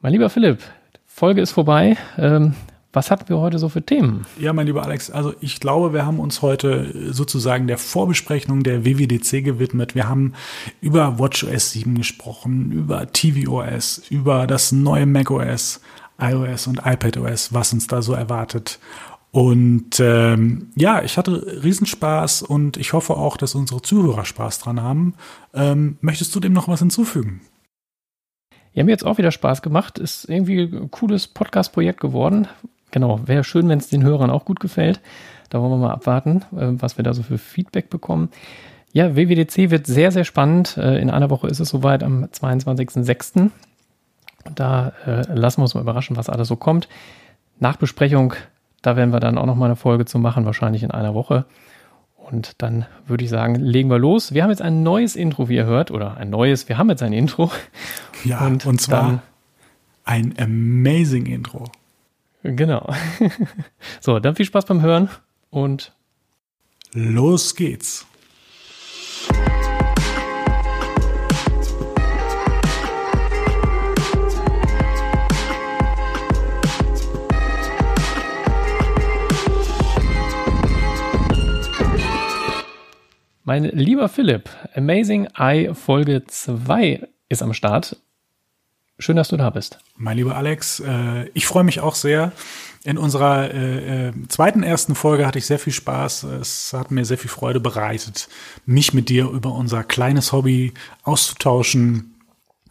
Mein lieber Philipp, Folge ist vorbei. Ähm, was hatten wir heute so für Themen? Ja, mein lieber Alex, also ich glaube, wir haben uns heute sozusagen der Vorbesprechung der WWDC gewidmet. Wir haben über WatchOS 7 gesprochen, über tvOS, über das neue macOS, iOS und iPadOS, was uns da so erwartet. Und ähm, ja, ich hatte Riesenspaß und ich hoffe auch, dass unsere Zuhörer Spaß dran haben. Ähm, möchtest du dem noch was hinzufügen? Ja, mir jetzt auch wieder Spaß gemacht. Ist irgendwie ein cooles Podcast-Projekt geworden. Genau, wäre schön, wenn es den Hörern auch gut gefällt. Da wollen wir mal abwarten, äh, was wir da so für Feedback bekommen. Ja, WWDC wird sehr, sehr spannend. Äh, in einer Woche ist es soweit am 22.06. Da äh, lassen wir uns mal überraschen, was alles so kommt. Nachbesprechung, da werden wir dann auch noch mal eine Folge zu machen, wahrscheinlich in einer Woche. Und dann würde ich sagen, legen wir los. Wir haben jetzt ein neues Intro, wie ihr hört, oder ein neues, wir haben jetzt ein Intro. Ja, und, und zwar dann, ein amazing Intro. Genau. so, dann viel Spaß beim Hören und los geht's. Mein lieber Philipp, Amazing Eye Folge 2 ist am Start. Schön, dass du da bist. Mein lieber Alex, äh, ich freue mich auch sehr. In unserer äh, äh, zweiten ersten Folge hatte ich sehr viel Spaß. Es hat mir sehr viel Freude bereitet, mich mit dir über unser kleines Hobby auszutauschen.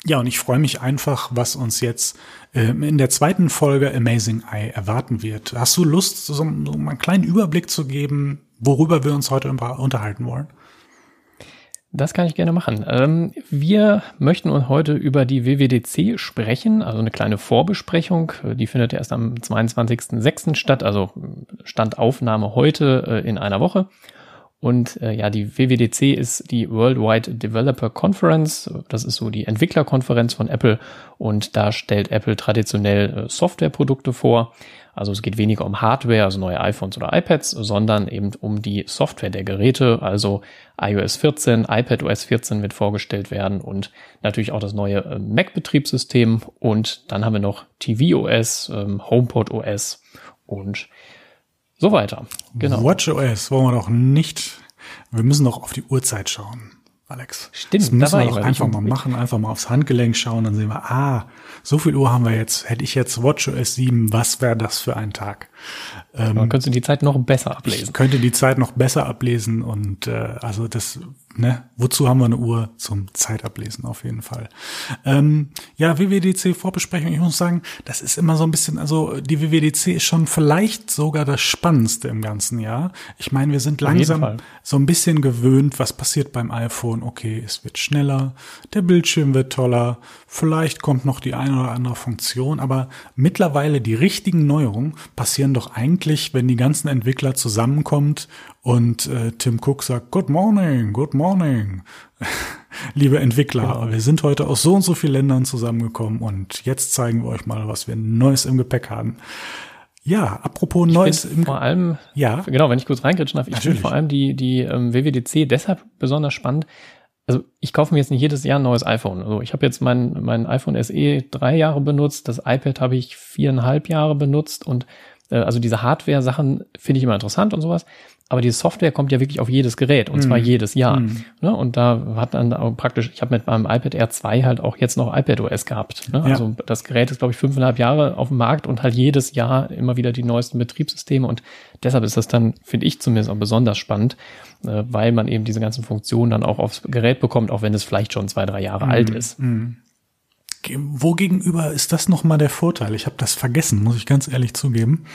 Ja, und ich freue mich einfach, was uns jetzt äh, in der zweiten Folge Amazing Eye erwarten wird. Hast du Lust, so einen kleinen Überblick zu geben, worüber wir uns heute unterhalten wollen? Das kann ich gerne machen. Ähm, wir möchten heute über die WWDC sprechen, also eine kleine Vorbesprechung. Die findet erst am 22.06. statt, also Standaufnahme heute äh, in einer Woche. Und äh, ja, die WWDC ist die Worldwide Developer Conference. Das ist so die Entwicklerkonferenz von Apple. Und da stellt Apple traditionell äh, Softwareprodukte vor. Also es geht weniger um Hardware, also neue iPhones oder iPads, sondern eben um die Software der Geräte. Also iOS 14, iPadOS 14 wird vorgestellt werden und natürlich auch das neue äh, Mac-Betriebssystem. Und dann haben wir noch tvOS, ähm, HomePod OS und so weiter. Genau. WatchOS wollen wir doch nicht. Wir müssen doch auf die Uhrzeit schauen. Alex. Stimmt. Das müssen wir doch einfach mal machen, einfach mal aufs Handgelenk schauen, dann sehen wir, ah, so viel Uhr haben wir jetzt. Hätte ich jetzt WatchOS 7, was wäre das für ein Tag? Ähm, Man könnte die Zeit noch besser ablesen. Ich könnte die Zeit noch besser ablesen und äh, also das, ne, wozu haben wir eine Uhr? Zum Zeitablesen auf jeden Fall. Ähm, ja, WWDC-Vorbesprechung, ich muss sagen, das ist immer so ein bisschen, also die WWDC ist schon vielleicht sogar das Spannendste im ganzen Jahr. Ich meine, wir sind langsam so ein bisschen gewöhnt, was passiert beim iPhone. Okay, es wird schneller, der Bildschirm wird toller, vielleicht kommt noch die eine oder andere Funktion, aber mittlerweile die richtigen Neuerungen passieren doch eigentlich, wenn die ganzen Entwickler zusammenkommt und äh, Tim Cook sagt, Good morning, good morning. Liebe Entwickler, genau. wir sind heute aus so und so vielen Ländern zusammengekommen und jetzt zeigen wir euch mal, was wir Neues im Gepäck haben. Ja, apropos ich Neues im vor allem, ja, genau, wenn ich kurz reingritschen darf, ich finde vor allem die die ähm, WWDC deshalb besonders spannend. Also ich kaufe mir jetzt nicht jedes Jahr ein neues iPhone. Also ich habe jetzt mein mein iPhone SE drei Jahre benutzt, das iPad habe ich viereinhalb Jahre benutzt und äh, also diese Hardware-Sachen finde ich immer interessant und sowas. Aber die Software kommt ja wirklich auf jedes Gerät und mm. zwar mhm. jedes Jahr. Mm. Ne? Und da hat dann auch praktisch, ich habe mit meinem iPad Air 2 halt auch jetzt noch iPad OS gehabt. Ne? Ja. Also das Gerät ist, glaube ich, fünfeinhalb Jahre auf dem Markt und halt jedes Jahr immer wieder die neuesten Betriebssysteme. Und deshalb ist das dann, finde ich zumindest auch besonders spannend, äh, weil man eben diese ganzen Funktionen dann auch aufs Gerät bekommt, auch wenn es vielleicht schon zwei, drei Jahre mm. alt ist. Wogegenüber ist das nochmal der Vorteil? Ich habe das vergessen, muss ich ganz ehrlich zugeben.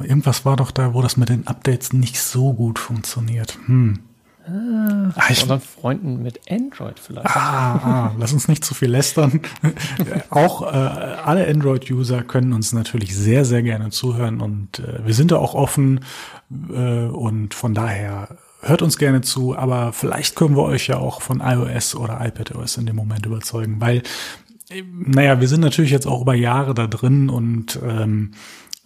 Irgendwas war doch da, wo das mit den Updates nicht so gut funktioniert. Hm. Ah, ah ich, unseren Freunden mit Android vielleicht. Ah, ah, lass uns nicht zu viel lästern. auch äh, alle Android-User können uns natürlich sehr, sehr gerne zuhören und äh, wir sind da auch offen äh, und von daher hört uns gerne zu, aber vielleicht können wir euch ja auch von iOS oder iPadOS in dem Moment überzeugen, weil naja, wir sind natürlich jetzt auch über Jahre da drin und ähm,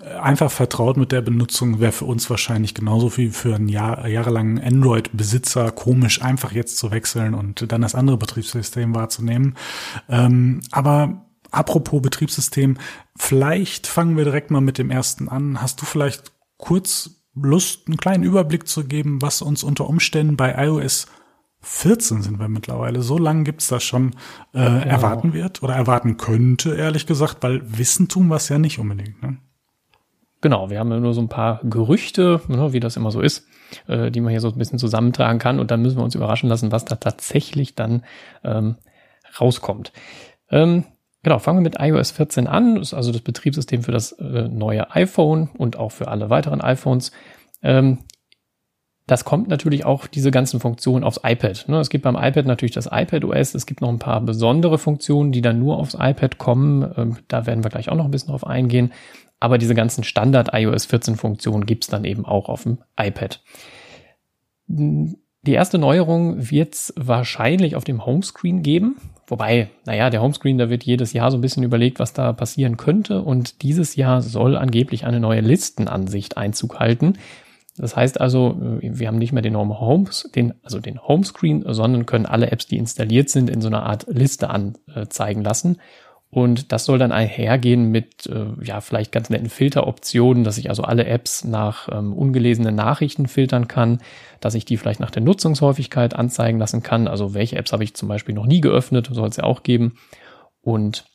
einfach vertraut mit der Benutzung wäre für uns wahrscheinlich genauso wie für einen Jahr, jahrelangen Android-Besitzer komisch, einfach jetzt zu wechseln und dann das andere Betriebssystem wahrzunehmen. Ähm, aber apropos Betriebssystem, vielleicht fangen wir direkt mal mit dem ersten an. Hast du vielleicht kurz Lust, einen kleinen Überblick zu geben, was uns unter Umständen bei iOS 14 sind wir mittlerweile. So lange gibt's das schon äh, genau. erwarten wird oder erwarten könnte, ehrlich gesagt, weil Wissen tun wir es ja nicht unbedingt. Ne? Genau, wir haben ja nur so ein paar Gerüchte, ne, wie das immer so ist, äh, die man hier so ein bisschen zusammentragen kann und dann müssen wir uns überraschen lassen, was da tatsächlich dann ähm, rauskommt. Ähm, genau, fangen wir mit iOS 14 an, das ist also das Betriebssystem für das äh, neue iPhone und auch für alle weiteren iPhones. Ähm, das kommt natürlich auch diese ganzen Funktionen aufs iPad. Ne? Es gibt beim iPad natürlich das iPad OS. Es gibt noch ein paar besondere Funktionen, die dann nur aufs iPad kommen. Ähm, da werden wir gleich auch noch ein bisschen drauf eingehen. Aber diese ganzen Standard iOS 14 Funktionen gibt's dann eben auch auf dem iPad. Die erste Neuerung wird's wahrscheinlich auf dem Homescreen geben. Wobei, naja, der Homescreen, da wird jedes Jahr so ein bisschen überlegt, was da passieren könnte. Und dieses Jahr soll angeblich eine neue Listenansicht Einzug halten. Das heißt also, wir haben nicht mehr den Homes, den, also den Homescreen, sondern können alle Apps, die installiert sind, in so einer Art Liste anzeigen lassen. Und das soll dann einhergehen mit, äh, ja, vielleicht ganz netten Filteroptionen, dass ich also alle Apps nach ähm, ungelesenen Nachrichten filtern kann, dass ich die vielleicht nach der Nutzungshäufigkeit anzeigen lassen kann. Also welche Apps habe ich zum Beispiel noch nie geöffnet, soll es ja auch geben. Und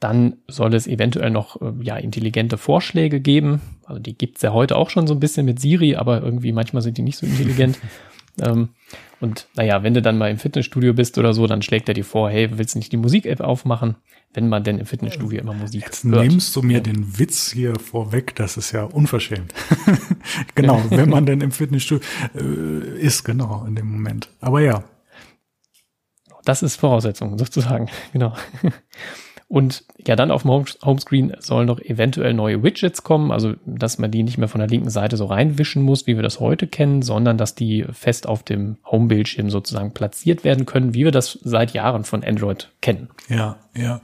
dann soll es eventuell noch äh, ja, intelligente Vorschläge geben. Also die gibt's ja heute auch schon so ein bisschen mit Siri, aber irgendwie manchmal sind die nicht so intelligent. ähm, und naja, wenn du dann mal im Fitnessstudio bist oder so, dann schlägt er dir vor, hey, willst du nicht die Musik-App aufmachen? Wenn man denn im Fitnessstudio immer Musik Jetzt hört. nimmst du mir ja. den Witz hier vorweg, das ist ja unverschämt. genau, wenn man denn im Fitnessstudio äh, ist, genau, in dem Moment. Aber ja. Das ist Voraussetzung, sozusagen, genau. Und ja, dann auf dem Homescreen sollen noch eventuell neue Widgets kommen, also dass man die nicht mehr von der linken Seite so reinwischen muss, wie wir das heute kennen, sondern dass die fest auf dem Homebildschirm sozusagen platziert werden können, wie wir das seit Jahren von Android kennen. Ja, ja.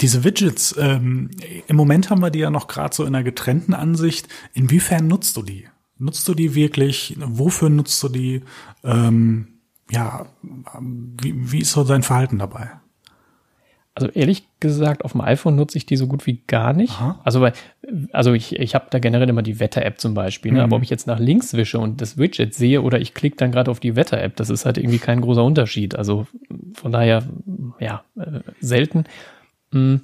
Diese Widgets, ähm, im Moment haben wir die ja noch gerade so in einer getrennten Ansicht. Inwiefern nutzt du die? Nutzt du die wirklich? Wofür nutzt du die? Ähm, ja, wie, wie ist so dein Verhalten dabei? Also ehrlich gesagt, auf dem iPhone nutze ich die so gut wie gar nicht. Aha. Also weil, also ich, ich habe da generell immer die Wetter-App zum Beispiel. Ne? Mhm. Aber ob ich jetzt nach links wische und das Widget sehe oder ich klicke dann gerade auf die Wetter-App, das ist halt irgendwie kein großer Unterschied. Also von daher, ja, äh, selten. Mhm.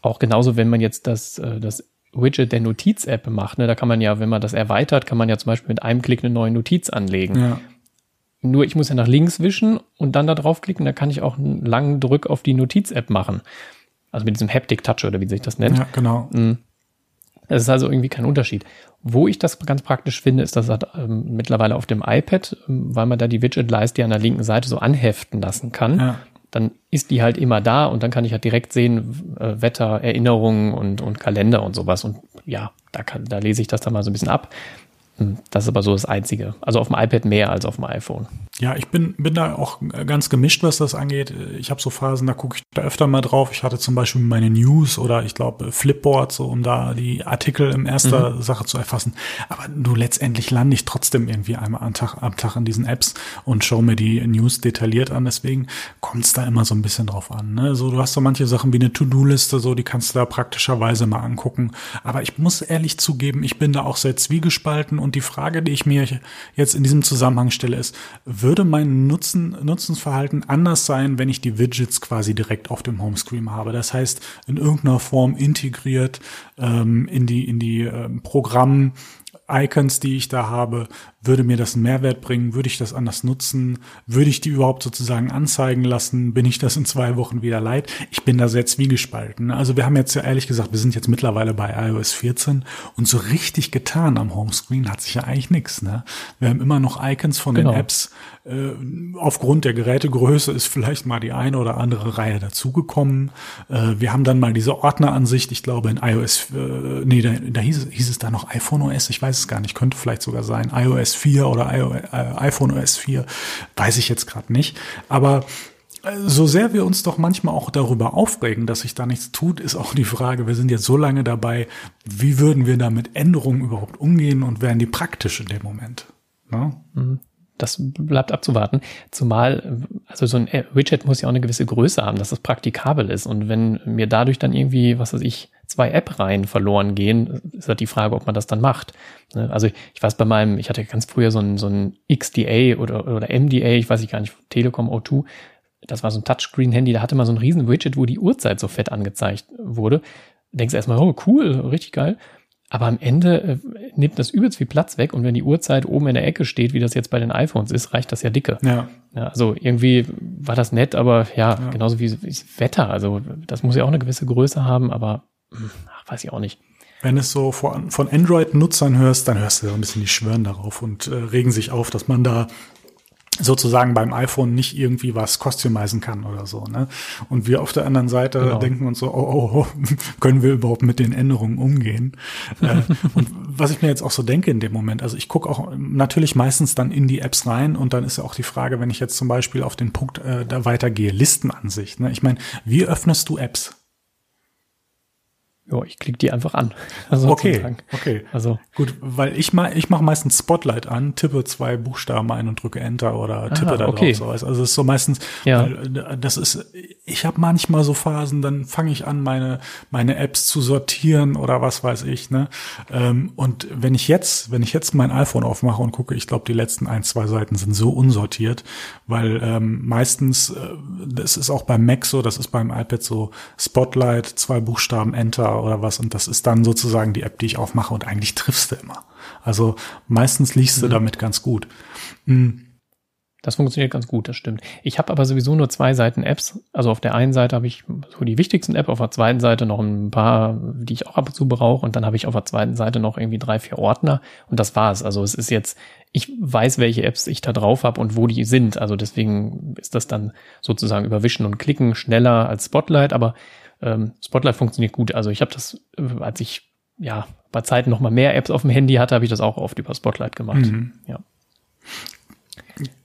Auch genauso, wenn man jetzt das, äh, das Widget der Notiz-App macht, ne, da kann man ja, wenn man das erweitert, kann man ja zum Beispiel mit einem Klick eine neue Notiz anlegen. Ja. Nur ich muss ja nach links wischen und dann da draufklicken, da kann ich auch einen langen Drück auf die Notiz-App machen. Also mit diesem Haptic Touch oder wie sich das nennt. Ja, genau. Mhm. Das ist also irgendwie kein Unterschied. Wo ich das ganz praktisch finde, ist das ähm, mittlerweile auf dem iPad, ähm, weil man da die Widget-Leiste an der linken Seite so anheften lassen kann. Ja. Dann ist die halt immer da und dann kann ich halt direkt sehen, äh, Wetter, Erinnerungen und, und Kalender und sowas. Und ja, da, kann, da lese ich das dann mal so ein bisschen ab. Das ist aber so das Einzige. Also auf dem iPad mehr als auf dem iPhone. Ja, ich bin, bin da auch ganz gemischt, was das angeht. Ich habe so Phasen, da gucke ich da öfter mal drauf. Ich hatte zum Beispiel meine News oder ich glaube Flipboard, so um da die Artikel in erster mhm. Sache zu erfassen. Aber du letztendlich lande ich trotzdem irgendwie einmal am Tag, am Tag in diesen Apps und schaue mir die News detailliert an. Deswegen kommt es da immer so ein bisschen drauf an. Ne? So, du hast so manche Sachen wie eine To-Do-Liste, so die kannst du da praktischerweise mal angucken. Aber ich muss ehrlich zugeben, ich bin da auch sehr zwiegespalten und die Frage, die ich mir jetzt in diesem Zusammenhang stelle, ist, würde mein Nutzen, Nutzensverhalten anders sein, wenn ich die Widgets quasi direkt auf dem Homescreen habe? Das heißt, in irgendeiner Form integriert ähm, in die, in die ähm, Programm, Icons, die ich da habe, würde mir das einen Mehrwert bringen? Würde ich das anders nutzen? Würde ich die überhaupt sozusagen anzeigen lassen? Bin ich das in zwei Wochen wieder leid? Ich bin da sehr zwiegespalten. Also wir haben jetzt ja ehrlich gesagt, wir sind jetzt mittlerweile bei iOS 14 und so richtig getan am Homescreen hat sich ja eigentlich nichts. Ne? Wir haben immer noch Icons von genau. den Apps. Äh, aufgrund der Gerätegröße ist vielleicht mal die eine oder andere Reihe dazugekommen. Äh, wir haben dann mal diese Ordneransicht. Ich glaube in iOS, äh, nee, da, da hieß, es, hieß es da noch iPhone OS. Ich weiß es gar nicht. Könnte vielleicht sogar sein. iOS 4 oder äh, iPhone OS 4, weiß ich jetzt gerade nicht. Aber äh, so sehr wir uns doch manchmal auch darüber aufregen, dass sich da nichts tut, ist auch die Frage, wir sind jetzt so lange dabei, wie würden wir da mit Änderungen überhaupt umgehen und wären die praktisch in dem Moment? Ne? Mhm. das bleibt abzuwarten. Zumal, also so ein Widget muss ja auch eine gewisse Größe haben, dass es praktikabel ist. Und wenn mir dadurch dann irgendwie, was weiß ich, zwei App-Reihen verloren gehen, ist halt die Frage, ob man das dann macht. Ne? Also ich weiß bei meinem, ich hatte ganz früher so ein, so ein XDA oder, oder MDA, ich weiß ich gar nicht, Telekom O2, das war so ein Touchscreen-Handy, da hatte man so ein riesen Widget, wo die Uhrzeit so fett angezeigt wurde. Denkst erstmal, oh cool, richtig geil. Aber am Ende äh, nimmt das übelst viel Platz weg und wenn die Uhrzeit oben in der Ecke steht, wie das jetzt bei den iPhones ist, reicht das ja dicke. Ja. ja also irgendwie war das nett, aber ja, ja. genauso wie, das Wetter. Also das muss ja auch eine gewisse Größe haben, aber ach, weiß ich auch nicht. Wenn es so von, von Android-Nutzern hörst, dann hörst du ja ein bisschen die schwören darauf und äh, regen sich auf, dass man da sozusagen beim iPhone nicht irgendwie was customizen kann oder so. Ne? Und wir auf der anderen Seite genau. denken uns so, oh, oh, oh, können wir überhaupt mit den Änderungen umgehen? äh, und was ich mir jetzt auch so denke in dem Moment, also ich gucke auch natürlich meistens dann in die Apps rein und dann ist ja auch die Frage, wenn ich jetzt zum Beispiel auf den Punkt äh, da weitergehe, Listenansicht. Ne? Ich meine, wie öffnest du Apps? Ja, ich klicke die einfach an. Also okay, okay. Also gut, weil ich mal, ich mache meistens Spotlight an, tippe zwei Buchstaben ein und drücke Enter oder tippe Aha, da okay. drauf. So. Also es ist so meistens, ja. Weil, das ist, ich habe manchmal so Phasen, dann fange ich an, meine meine Apps zu sortieren oder was weiß ich. Ne? Ähm, und wenn ich jetzt, wenn ich jetzt mein iPhone aufmache und gucke, ich glaube, die letzten ein zwei Seiten sind so unsortiert, weil ähm, meistens, äh, das ist auch beim Mac so, das ist beim iPad so, Spotlight, zwei Buchstaben Enter oder was und das ist dann sozusagen die App, die ich aufmache und eigentlich triffst du immer. Also meistens liest mhm. du damit ganz gut. Mhm. Das funktioniert ganz gut, das stimmt. Ich habe aber sowieso nur zwei Seiten Apps. Also auf der einen Seite habe ich so die wichtigsten App, auf der zweiten Seite noch ein paar, die ich auch ab und zu brauche. Und dann habe ich auf der zweiten Seite noch irgendwie drei, vier Ordner. Und das war's. Also es ist jetzt, ich weiß, welche Apps ich da drauf habe und wo die sind. Also deswegen ist das dann sozusagen überwischen und klicken schneller als Spotlight. Aber ähm, Spotlight funktioniert gut. Also ich habe das, als ich ja bei Zeiten noch mal mehr Apps auf dem Handy hatte, habe ich das auch oft über Spotlight gemacht. Mhm. Ja.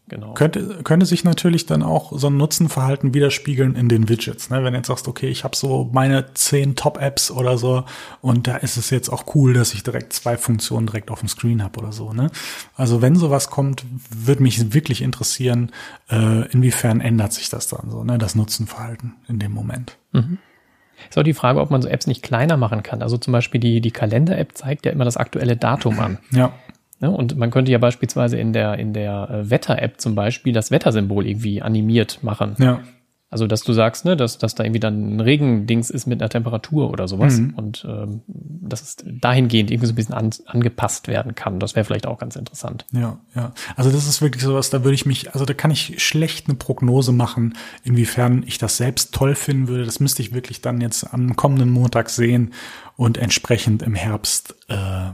Genau. Könnte, könnte sich natürlich dann auch so ein Nutzenverhalten widerspiegeln in den Widgets. Ne? Wenn du jetzt sagst, okay, ich habe so meine zehn Top-Apps oder so und da ist es jetzt auch cool, dass ich direkt zwei Funktionen direkt auf dem Screen habe oder so. Ne? Also wenn sowas kommt, würde mich wirklich interessieren, äh, inwiefern ändert sich das dann so, ne? das Nutzenverhalten in dem Moment. Mhm. Ist auch die Frage, ob man so Apps nicht kleiner machen kann. Also zum Beispiel die, die Kalender-App zeigt ja immer das aktuelle Datum an. Ja. ja. Und man könnte ja beispielsweise in der, in der äh, Wetter-App zum Beispiel das Wettersymbol irgendwie animiert machen. Ja. Also, dass du sagst, ne, dass, dass da irgendwie dann ein Regendings ist mit einer Temperatur oder sowas mhm. und ähm, dass es dahingehend irgendwie so ein bisschen an, angepasst werden kann. Das wäre vielleicht auch ganz interessant. Ja, ja. Also das ist wirklich sowas, da würde ich mich, also da kann ich schlecht eine Prognose machen, inwiefern ich das selbst toll finden würde. Das müsste ich wirklich dann jetzt am kommenden Montag sehen und entsprechend im Herbst äh,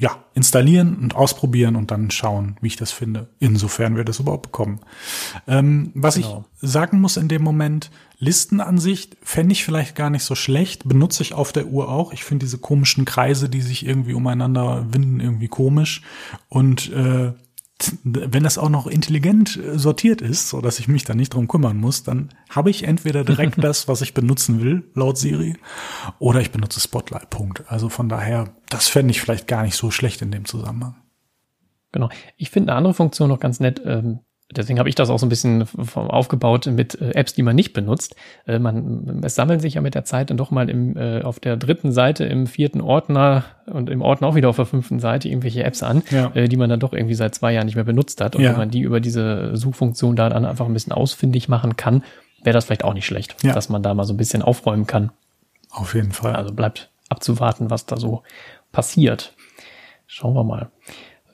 ja, installieren und ausprobieren und dann schauen, wie ich das finde, insofern wir das überhaupt bekommen. Ähm, was genau. ich sagen muss in dem Moment, Listenansicht fände ich vielleicht gar nicht so schlecht, benutze ich auf der Uhr auch. Ich finde diese komischen Kreise, die sich irgendwie umeinander winden, irgendwie komisch. Und äh, wenn das auch noch intelligent äh, sortiert ist, so dass ich mich da nicht drum kümmern muss, dann habe ich entweder direkt das, was ich benutzen will, laut Siri, oder ich benutze Spotlight. Punkt. Also von daher, das fände ich vielleicht gar nicht so schlecht in dem Zusammenhang. Genau. Ich finde eine andere Funktion noch ganz nett. Ähm, Deswegen habe ich das auch so ein bisschen aufgebaut mit äh, Apps, die man nicht benutzt. Äh, man, es sammeln sich ja mit der Zeit dann doch mal im, äh, auf der dritten Seite im vierten Ordner und im Ordner auch wieder auf der fünften Seite irgendwelche Apps an, ja. die man dann doch irgendwie seit zwei Jahren nicht mehr benutzt hat. Und ja. wenn man die über diese Suchfunktion da dann einfach ein bisschen ausfindig machen kann, wäre das vielleicht auch nicht schlecht, ja. dass man da mal so ein bisschen aufräumen kann. Auf jeden Fall. Also bleibt abzuwarten, was da so passiert. Schauen wir mal.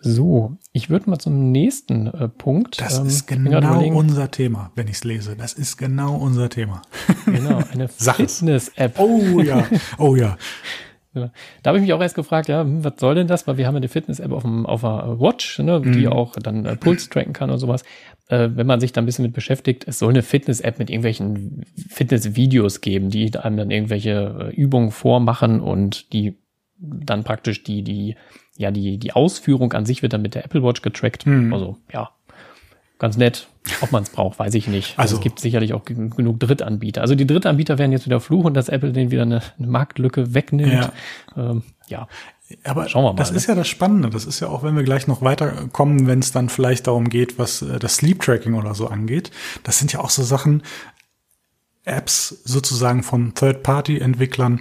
So, ich würde mal zum nächsten äh, Punkt. Das ähm, ist genau unser Thema, wenn ich es lese. Das ist genau unser Thema. Genau, eine Fitness-App. Oh ja, oh ja. Ja. Da habe ich mich auch erst gefragt, ja, hm, was soll denn das? Weil wir haben eine Fitness-App auf, dem, auf der Watch, ne, mhm. die auch dann äh, Puls tracken kann und sowas. Äh, wenn man sich da ein bisschen mit beschäftigt, es soll eine Fitness-App mit irgendwelchen Fitness-Videos geben, die einem dann irgendwelche äh, Übungen vormachen und die dann praktisch die, die ja, die, die Ausführung an sich wird dann mit der Apple Watch getrackt. Mhm. Also, ja, ganz nett. Ob man es braucht, weiß ich nicht. Also- Also es gibt sicherlich auch gen- genug Drittanbieter. Also die Drittanbieter werden jetzt wieder fluchen, dass Apple den wieder eine, eine Marktlücke wegnimmt. Ja. Ähm, ja. Aber Schauen wir mal, das ne? ist ja das Spannende. Das ist ja auch, wenn wir gleich noch weiterkommen, wenn es dann vielleicht darum geht, was äh, das Sleep Tracking oder so angeht. Das sind ja auch so Sachen, Apps sozusagen von Third-Party-Entwicklern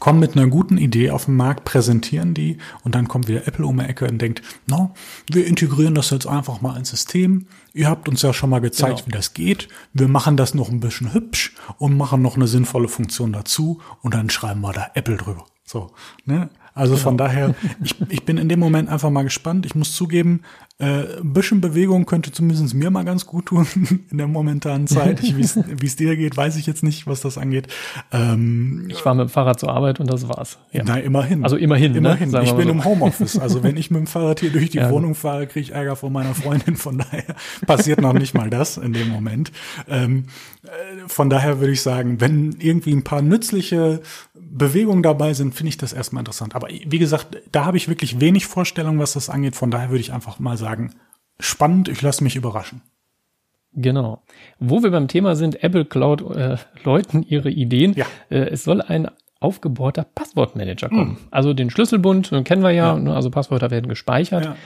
kommen mit einer guten Idee auf den Markt, präsentieren die und dann kommt wieder Apple um die Ecke und denkt, no, wir integrieren das jetzt einfach mal ins System. Ihr habt uns ja schon mal gezeigt, Genau. wie das geht. Wir machen das noch ein bisschen hübsch und machen noch eine sinnvolle Funktion dazu und dann schreiben wir da Apple drüber. So, ne? Also von daher, ich, ich bin in dem Moment einfach mal gespannt. Ich muss zugeben, äh, ein bisschen Bewegung könnte zumindest mir mal ganz gut tun in der momentanen Zeit. Wie es- dir geht, weiß ich jetzt nicht, was das angeht. Ähm, Ich war mit dem Fahrrad zur Arbeit und das war's. Ja. na, immerhin. Also immerhin, ne? Immerhin. Wir ich bin so. im Homeoffice. Also wenn ich mit dem Fahrrad hier durch die Ja. Wohnung fahre, kriege ich Ärger von meiner Freundin. Von daher passiert noch nicht mal das in dem Moment. Ähm, äh, von daher würde ich sagen, wenn irgendwie ein paar nützliche Bewegungen dabei sind, finde ich das erstmal interessant. Aber wie gesagt, da habe ich wirklich wenig Vorstellung, was das angeht. Von daher würde ich einfach mal sagen, spannend, ich lasse mich überraschen. Genau. Wo wir beim Thema sind, Apple Cloud äh, läuten ihre Ideen. Ja. Äh, es soll ein aufgebohrter Passwortmanager kommen. Also den Schlüsselbund äh, kennen wir ja, Ja. ne, also Passwörter werden gespeichert. Ja.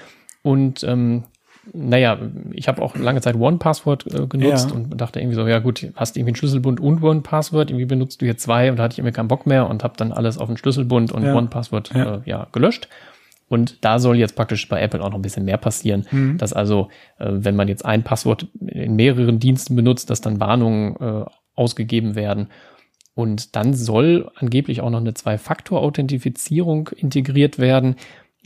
Und ähm, naja, ich habe auch lange Zeit OnePassword äh, genutzt Ja. und dachte irgendwie so, ja gut, hast irgendwie einen Schlüsselbund und OnePassword, irgendwie benutzt du hier zwei und da hatte ich irgendwie keinen Bock mehr und habe dann alles auf den Schlüsselbund und. OnePassword. Äh, ja gelöscht. Und da soll jetzt praktisch bei Apple auch noch ein bisschen mehr passieren, Mhm. dass also, äh, wenn man jetzt ein Passwort in mehreren Diensten benutzt, dass dann Warnungen äh, ausgegeben werden. Und dann soll angeblich auch noch eine Zwei-Faktor-Authentifizierung integriert werden.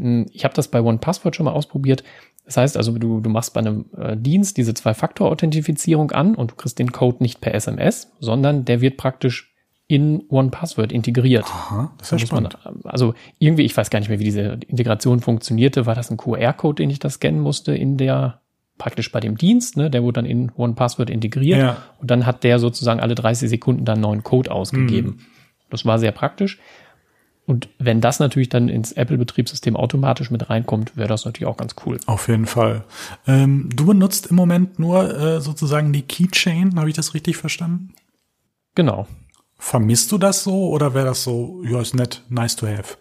Hm, Ich habe das bei OnePassword schon mal ausprobiert. Das heißt also, du, du machst bei einem äh, Dienst diese Zwei-Faktor-Authentifizierung an und du kriegst den Code nicht per SMS, sondern der wird praktisch in OnePassword integriert. Aha, das ist ja muss man, spannend. also irgendwie, ich weiß gar nicht mehr, wie diese Integration funktionierte. War das ein QR-Code, den ich da scannen musste in der, praktisch bei dem Dienst, ne? Der wurde dann in OnePassword integriert Ja. und dann hat der sozusagen alle 30 Sekunden dann einen neuen Code ausgegeben. Mhm. Das war sehr praktisch. Und wenn das natürlich dann ins Apple-Betriebssystem automatisch mit reinkommt, wäre das natürlich auch ganz cool. Auf jeden Fall. Ähm, du benutzt im Moment nur äh, sozusagen die Keychain, habe ich das richtig verstanden? Genau. Vermisst du das so oder wäre das so, ja, ist nett, nice to have?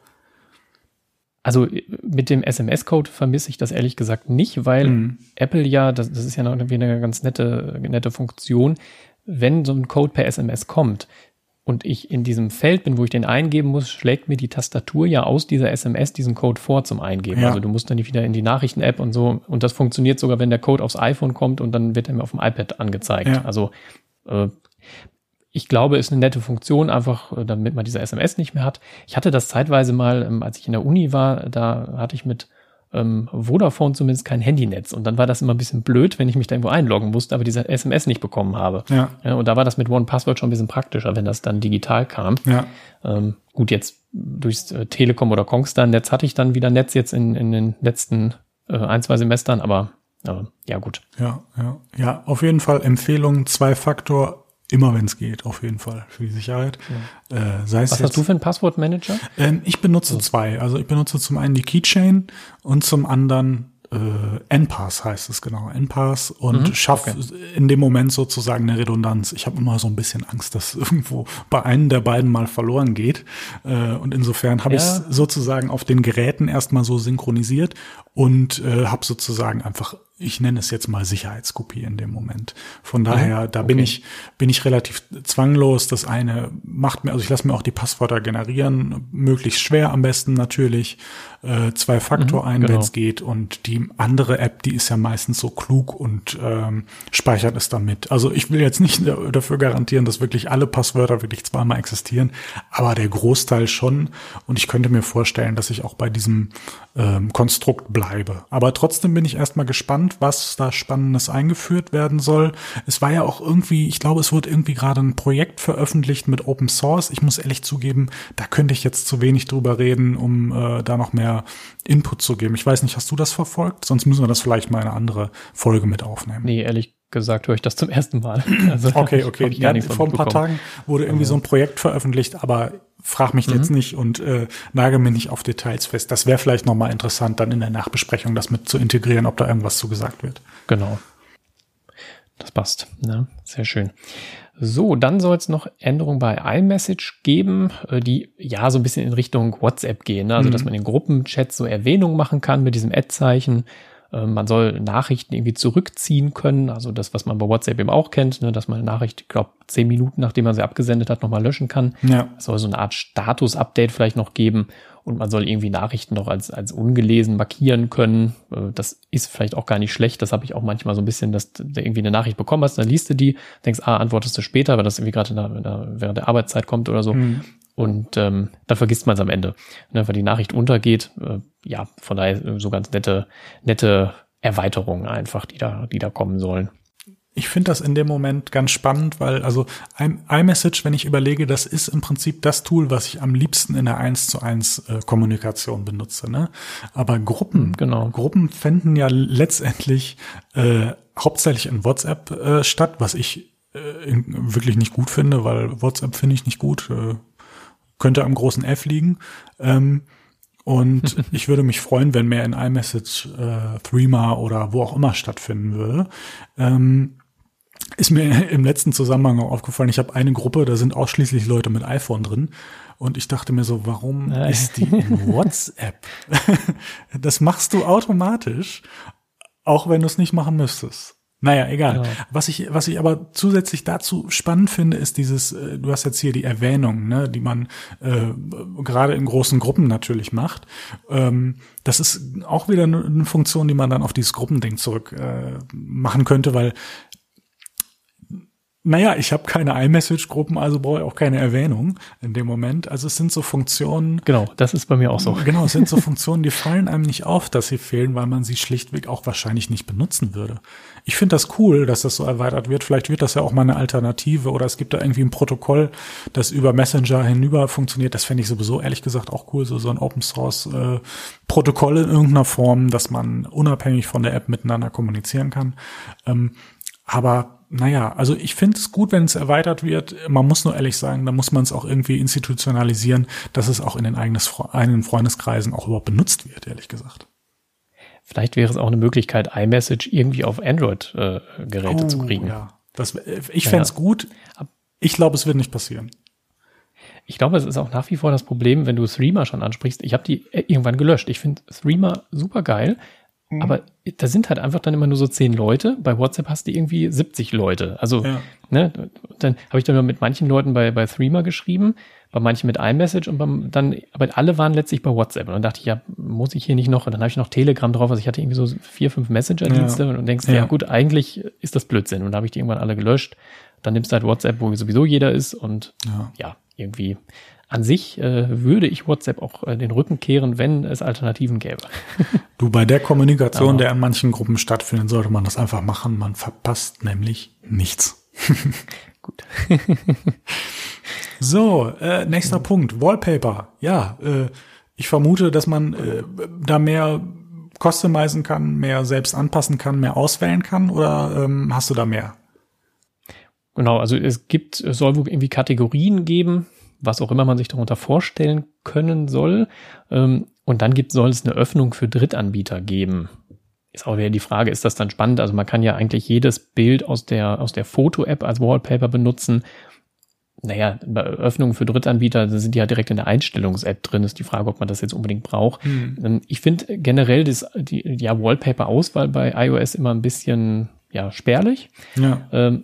Also äh, mit dem SMS-Code vermisse ich das ehrlich gesagt nicht, weil Mhm. Apple ja, das, das ist ja noch irgendwie eine ganz nette, nette Funktion, wenn so ein Code per SMS kommt und ich in diesem Feld bin, wo ich den eingeben muss, schlägt mir die Tastatur ja aus dieser SMS diesen Code vor zum Eingeben. Ja. Also du musst dann nicht wieder in die Nachrichten-App und so. Und das funktioniert sogar, wenn der Code aufs iPhone kommt und dann wird er mir auf dem iPad angezeigt. Ja. Also äh, ich glaube, ist eine nette Funktion, einfach äh, damit man diese SMS nicht mehr hat. Ich hatte das zeitweise mal, ähm, als ich in der Uni war, da hatte ich mit ähm, Vodafone zumindest kein Handynetz. Und dann war das immer ein bisschen blöd, wenn ich mich da irgendwo einloggen musste, aber diese SMS nicht bekommen habe. Ja. Ja, und da war das mit OnePassword schon ein bisschen praktischer, wenn das dann digital kam. Ja. Ähm, gut, jetzt durchs äh, Telekom oder Kongstar-Netz hatte ich dann wieder Netz jetzt in, in den letzten äh, ein, zwei Semestern, aber äh, ja gut. Ja, ja. Ja, auf jeden Fall Empfehlung, Zwei-Faktor, immer wenn es geht, auf jeden Fall, für die Sicherheit. Äh, sei es Was jetzt, hast du für einen Passwortmanager? Ähm, ich benutze zwei. Also ich benutze zum einen die Keychain und zum anderen äh, NPass heißt es genau. NPass und Mhm, schaffe in dem Moment sozusagen eine Redundanz. Ich habe immer so ein bisschen Angst, dass irgendwo bei einem der beiden mal verloren geht. Äh, und insofern habe Ja. ich es sozusagen auf den Geräten erstmal so synchronisiert und äh, habe sozusagen einfach ich nenne es jetzt mal Sicherheitskopie in dem Moment. Von daher, da bin okay. ich bin ich relativ zwanglos. Das eine macht mir, also ich lasse mir auch die Passwörter generieren, möglichst schwer am besten natürlich, äh, zwei Faktor Mhm, ein, genau. wenn es geht. Und die andere App, die ist ja meistens so klug und ähm, speichert es damit. Also ich will jetzt nicht da- dafür garantieren, dass wirklich alle Passwörter wirklich zweimal existieren, aber der Großteil schon. Und ich könnte mir vorstellen, dass ich auch bei diesem ähm, Konstrukt bleibe. Aber trotzdem bin ich erstmal gespannt, was da Spannendes eingeführt werden soll. Es war ja auch irgendwie, ich glaube, es wurde irgendwie gerade ein Projekt veröffentlicht mit Open Source. Ich muss ehrlich zugeben, da könnte ich jetzt zu wenig drüber reden, um äh, da noch mehr Input zu geben. Ich weiß nicht, hast du das verfolgt? Sonst müssen wir das vielleicht mal in eine andere Folge mit aufnehmen. Nee, ehrlich gesagt höre ich das zum ersten Mal. Also, Okay, okay. Ja, vor ein paar. Tagen wurde irgendwie so ein Projekt veröffentlicht, aber frag mich jetzt Mhm. nicht und äh, nagel mir nicht auf Details fest. Das wäre vielleicht nochmal interessant, dann in der Nachbesprechung das mit zu integrieren, ob da irgendwas zu gesagt wird. Genau. Das passt. Ne? Sehr schön. So, dann soll es noch Änderungen bei iMessage geben, äh, die ja so ein bisschen in Richtung WhatsApp gehen. Ne? Also, mhm. dass man in Gruppenchats so Erwähnungen machen kann mit diesem Ad-Zeichen. Äh, man soll Nachrichten irgendwie zurückziehen können, also das, was man bei WhatsApp eben auch kennt, ne, dass man eine Nachricht, ich glaube, zehn Minuten, nachdem man sie abgesendet hat, nochmal löschen kann. Ja. Es soll so eine Art Status-Update vielleicht noch geben und man soll irgendwie Nachrichten noch als, als ungelesen markieren können. Äh, das ist vielleicht auch gar nicht schlecht. Das habe ich auch manchmal so ein bisschen, dass du irgendwie eine Nachricht bekommen hast, dann liest du die, denkst, ah, antwortest du später, weil das irgendwie gerade während der Arbeitszeit kommt oder so. Mhm. Und ähm, dann vergisst man es am Ende, ne, weil die Nachricht untergeht. Äh, ja, von daher so ganz nette, nette Erweiterungen einfach, die da, die da kommen sollen. Ich finde das in dem Moment ganz spannend, weil also iMessage, wenn ich überlege, das ist im Prinzip das Tool, was ich am liebsten in der 1 zu 1 äh, Kommunikation benutze. Ne? Aber Gruppen, hm, genau. Gruppen fänden ja letztendlich äh, hauptsächlich in WhatsApp äh, statt, was ich äh, wirklich nicht gut finde, weil WhatsApp finde ich nicht gut. Äh, könnte am großen F liegen. Ähm, und ich würde mich freuen, wenn mehr in iMessage, äh, Threema oder wo auch immer stattfinden würde. Ähm, ist mir im letzten Zusammenhang auch aufgefallen, ich habe eine Gruppe, da sind ausschließlich Leute mit iPhone drin. Und ich dachte mir so, warum Nein. ist die in WhatsApp? das machst du automatisch, auch wenn du es nicht machen müsstest. Naja, egal. Genau. Was ich, was ich aber zusätzlich dazu spannend finde, ist dieses, äh, du hast jetzt hier die Erwähnung, ne, die man äh, gerade in großen Gruppen natürlich macht. Ähm, das ist auch wieder eine Funktion, die man dann auf dieses Gruppending zurück äh, machen könnte, weil naja, ich habe keine iMessage-Gruppen, also brauche ich auch keine Erwähnung in dem Moment. Also es sind so Funktionen. Genau, das ist bei mir auch so. Genau, es sind so Funktionen, die fallen einem nicht auf, dass sie fehlen, weil man sie schlichtweg auch wahrscheinlich nicht benutzen würde. Ich finde das cool, dass das so erweitert wird. Vielleicht wird das ja auch mal eine Alternative oder es gibt da irgendwie ein Protokoll, das über Messenger hinüber funktioniert. Das fände ich sowieso ehrlich gesagt auch cool, so, so ein Open Source äh, Protokoll in irgendeiner Form, dass man unabhängig von der App miteinander kommunizieren kann. Ähm, aber naja, also ich finde es gut, wenn es erweitert wird. Man muss nur ehrlich sagen, da muss man es auch irgendwie institutionalisieren, dass es auch in den eigenen Freundeskreisen auch überhaupt benutzt wird, ehrlich gesagt. Vielleicht wäre es auch eine Möglichkeit, iMessage irgendwie auf Android-Geräte äh, oh, zu kriegen. Ja, das, ich fände es ja. gut. Ich glaube, es wird nicht passieren. Ich glaube, es ist auch nach wie vor das Problem, wenn du Threema schon ansprichst. Ich habe die äh, irgendwann gelöscht. Ich finde Threema super geil, Mhm. Aber da sind halt einfach dann immer nur so zehn Leute. Bei WhatsApp hast du irgendwie 70 Leute. Also, ja. ne, dann habe ich dann mit manchen Leuten bei, bei Threema geschrieben, bei manchen mit iMessage und beim, dann, aber alle waren letztlich bei WhatsApp. Und dann dachte ich, ja, muss ich hier nicht noch, und dann habe ich noch Telegram drauf, also ich hatte irgendwie so vier, fünf Messenger-Dienste ja. und denkst, ja. ja. gut, eigentlich ist das Blödsinn. Und da habe ich die irgendwann alle gelöscht. Dann nimmst du halt WhatsApp, wo sowieso jeder ist und ja, ja irgendwie an sich äh, würde ich WhatsApp auch äh, den Rücken kehren, wenn es Alternativen gäbe. du, bei der Kommunikation, der in manchen Gruppen stattfindet, sollte man das einfach machen. Man verpasst nämlich nichts. Gut. so, äh, nächster. Punkt. Wallpaper. Ja, äh, ich vermute, dass man äh, da mehr customizen kann, mehr selbst anpassen kann, mehr auswählen kann oder ähm, hast du da mehr? Genau, also es gibt, es soll wohl irgendwie Kategorien geben, was auch immer man sich darunter vorstellen können soll. Ähm, und dann gibt, soll es eine Öffnung für Drittanbieter geben. Ist auch wieder die Frage, ist das dann spannend? Also man kann ja eigentlich jedes Bild aus der, aus der Foto-App als Wallpaper benutzen. Naja, bei Öffnungen für Drittanbieter sind die ja direkt in der Einstellungs-App drin. Ist die Frage, ob man das jetzt unbedingt braucht. Hm. Ich finde generell das, die ja, Wallpaper-Auswahl bei iOS immer ein bisschen ja, spärlich. Ja. Ähm,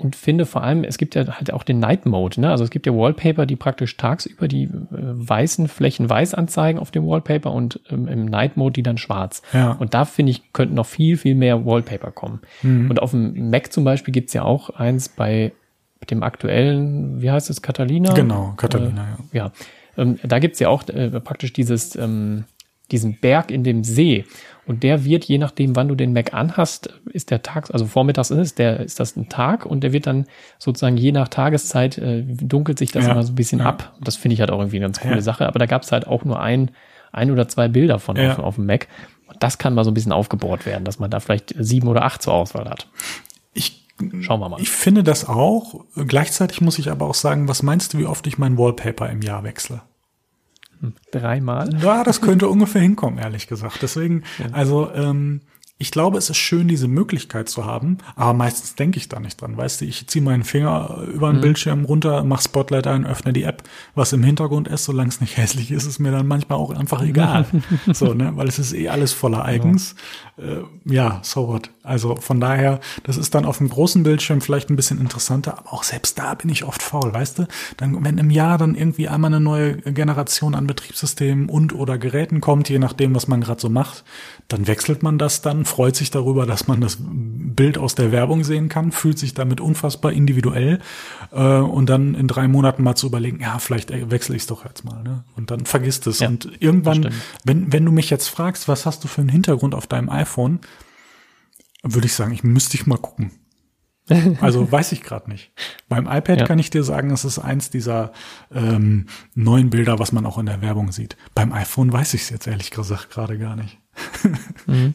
und finde vor allem, es gibt ja halt auch den Night Mode, ne? Also es gibt ja Wallpaper, die praktisch tagsüber die äh, weißen Flächen weiß anzeigen auf dem Wallpaper und ähm, im Night Mode die dann schwarz. Ja. Und da finde ich, könnten noch viel, viel mehr Wallpaper kommen. Mhm. Und auf dem Mac zum Beispiel gibt's ja auch eins bei dem aktuellen, wie heißt es, Catalina? Genau, Catalina, äh, ja. Ja. Ähm, da gibt's ja auch äh, praktisch dieses, ähm, diesen Berg in dem See. Und der wird, je nachdem, wann du den Mac anhast, ist der Tag, also vormittags ist, der, ist das ein Tag und der wird dann sozusagen je nach Tageszeit äh, dunkelt sich das ja. immer so ein bisschen ja. ab. Das finde ich halt auch irgendwie eine ganz coole ja. Sache. Aber da gab es halt auch nur ein, ein oder zwei Bilder von auf, auf dem Mac. Und das kann mal so ein bisschen aufgebohrt werden, dass man da vielleicht sieben oder acht zur Auswahl hat. Ich Schauen wir mal. Ich finde das auch. Gleichzeitig muss ich aber auch sagen, was meinst du, wie oft ich mein Wallpaper im Jahr wechsle? Dreimal? Ja, das könnte ungefähr hinkommen, ehrlich gesagt. Deswegen, ja. also ähm, ich glaube, es ist schön, diese Möglichkeit zu haben, aber meistens denke ich da nicht dran. Weißt du, ich ziehe meinen Finger über den mhm. Bildschirm runter, mach Spotlight ein, öffne die App. Was im Hintergrund ist, solange es nicht hässlich ist, ist mir dann manchmal auch einfach egal. so, ne, weil es ist eh alles voller Eigens. Ja, äh, ja so what. Also von daher, das ist dann auf dem großen Bildschirm vielleicht ein bisschen interessanter, aber auch selbst da bin ich oft faul, weißt du? Dann, wenn im Jahr dann irgendwie einmal eine neue Generation an Betriebssystemen und oder Geräten kommt, je nachdem, was man gerade so macht, dann wechselt man das dann, freut sich darüber, dass man das Bild aus der Werbung sehen kann, fühlt sich damit unfassbar individuell äh, und dann in drei Monaten mal zu überlegen, ja, vielleicht wechsle ich es doch jetzt mal. Ne? Und dann vergisst es. Ja, und irgendwann, wenn, wenn du mich jetzt fragst, was hast du für einen Hintergrund auf deinem iPhone, würde ich sagen, ich müsste ich mal gucken. Also weiß ich gerade nicht. Beim iPad ja. kann ich dir sagen, es ist eins dieser ähm, neuen Bilder, was man auch in der Werbung sieht. Beim iPhone weiß ich es jetzt ehrlich gesagt gerade gar nicht. mhm.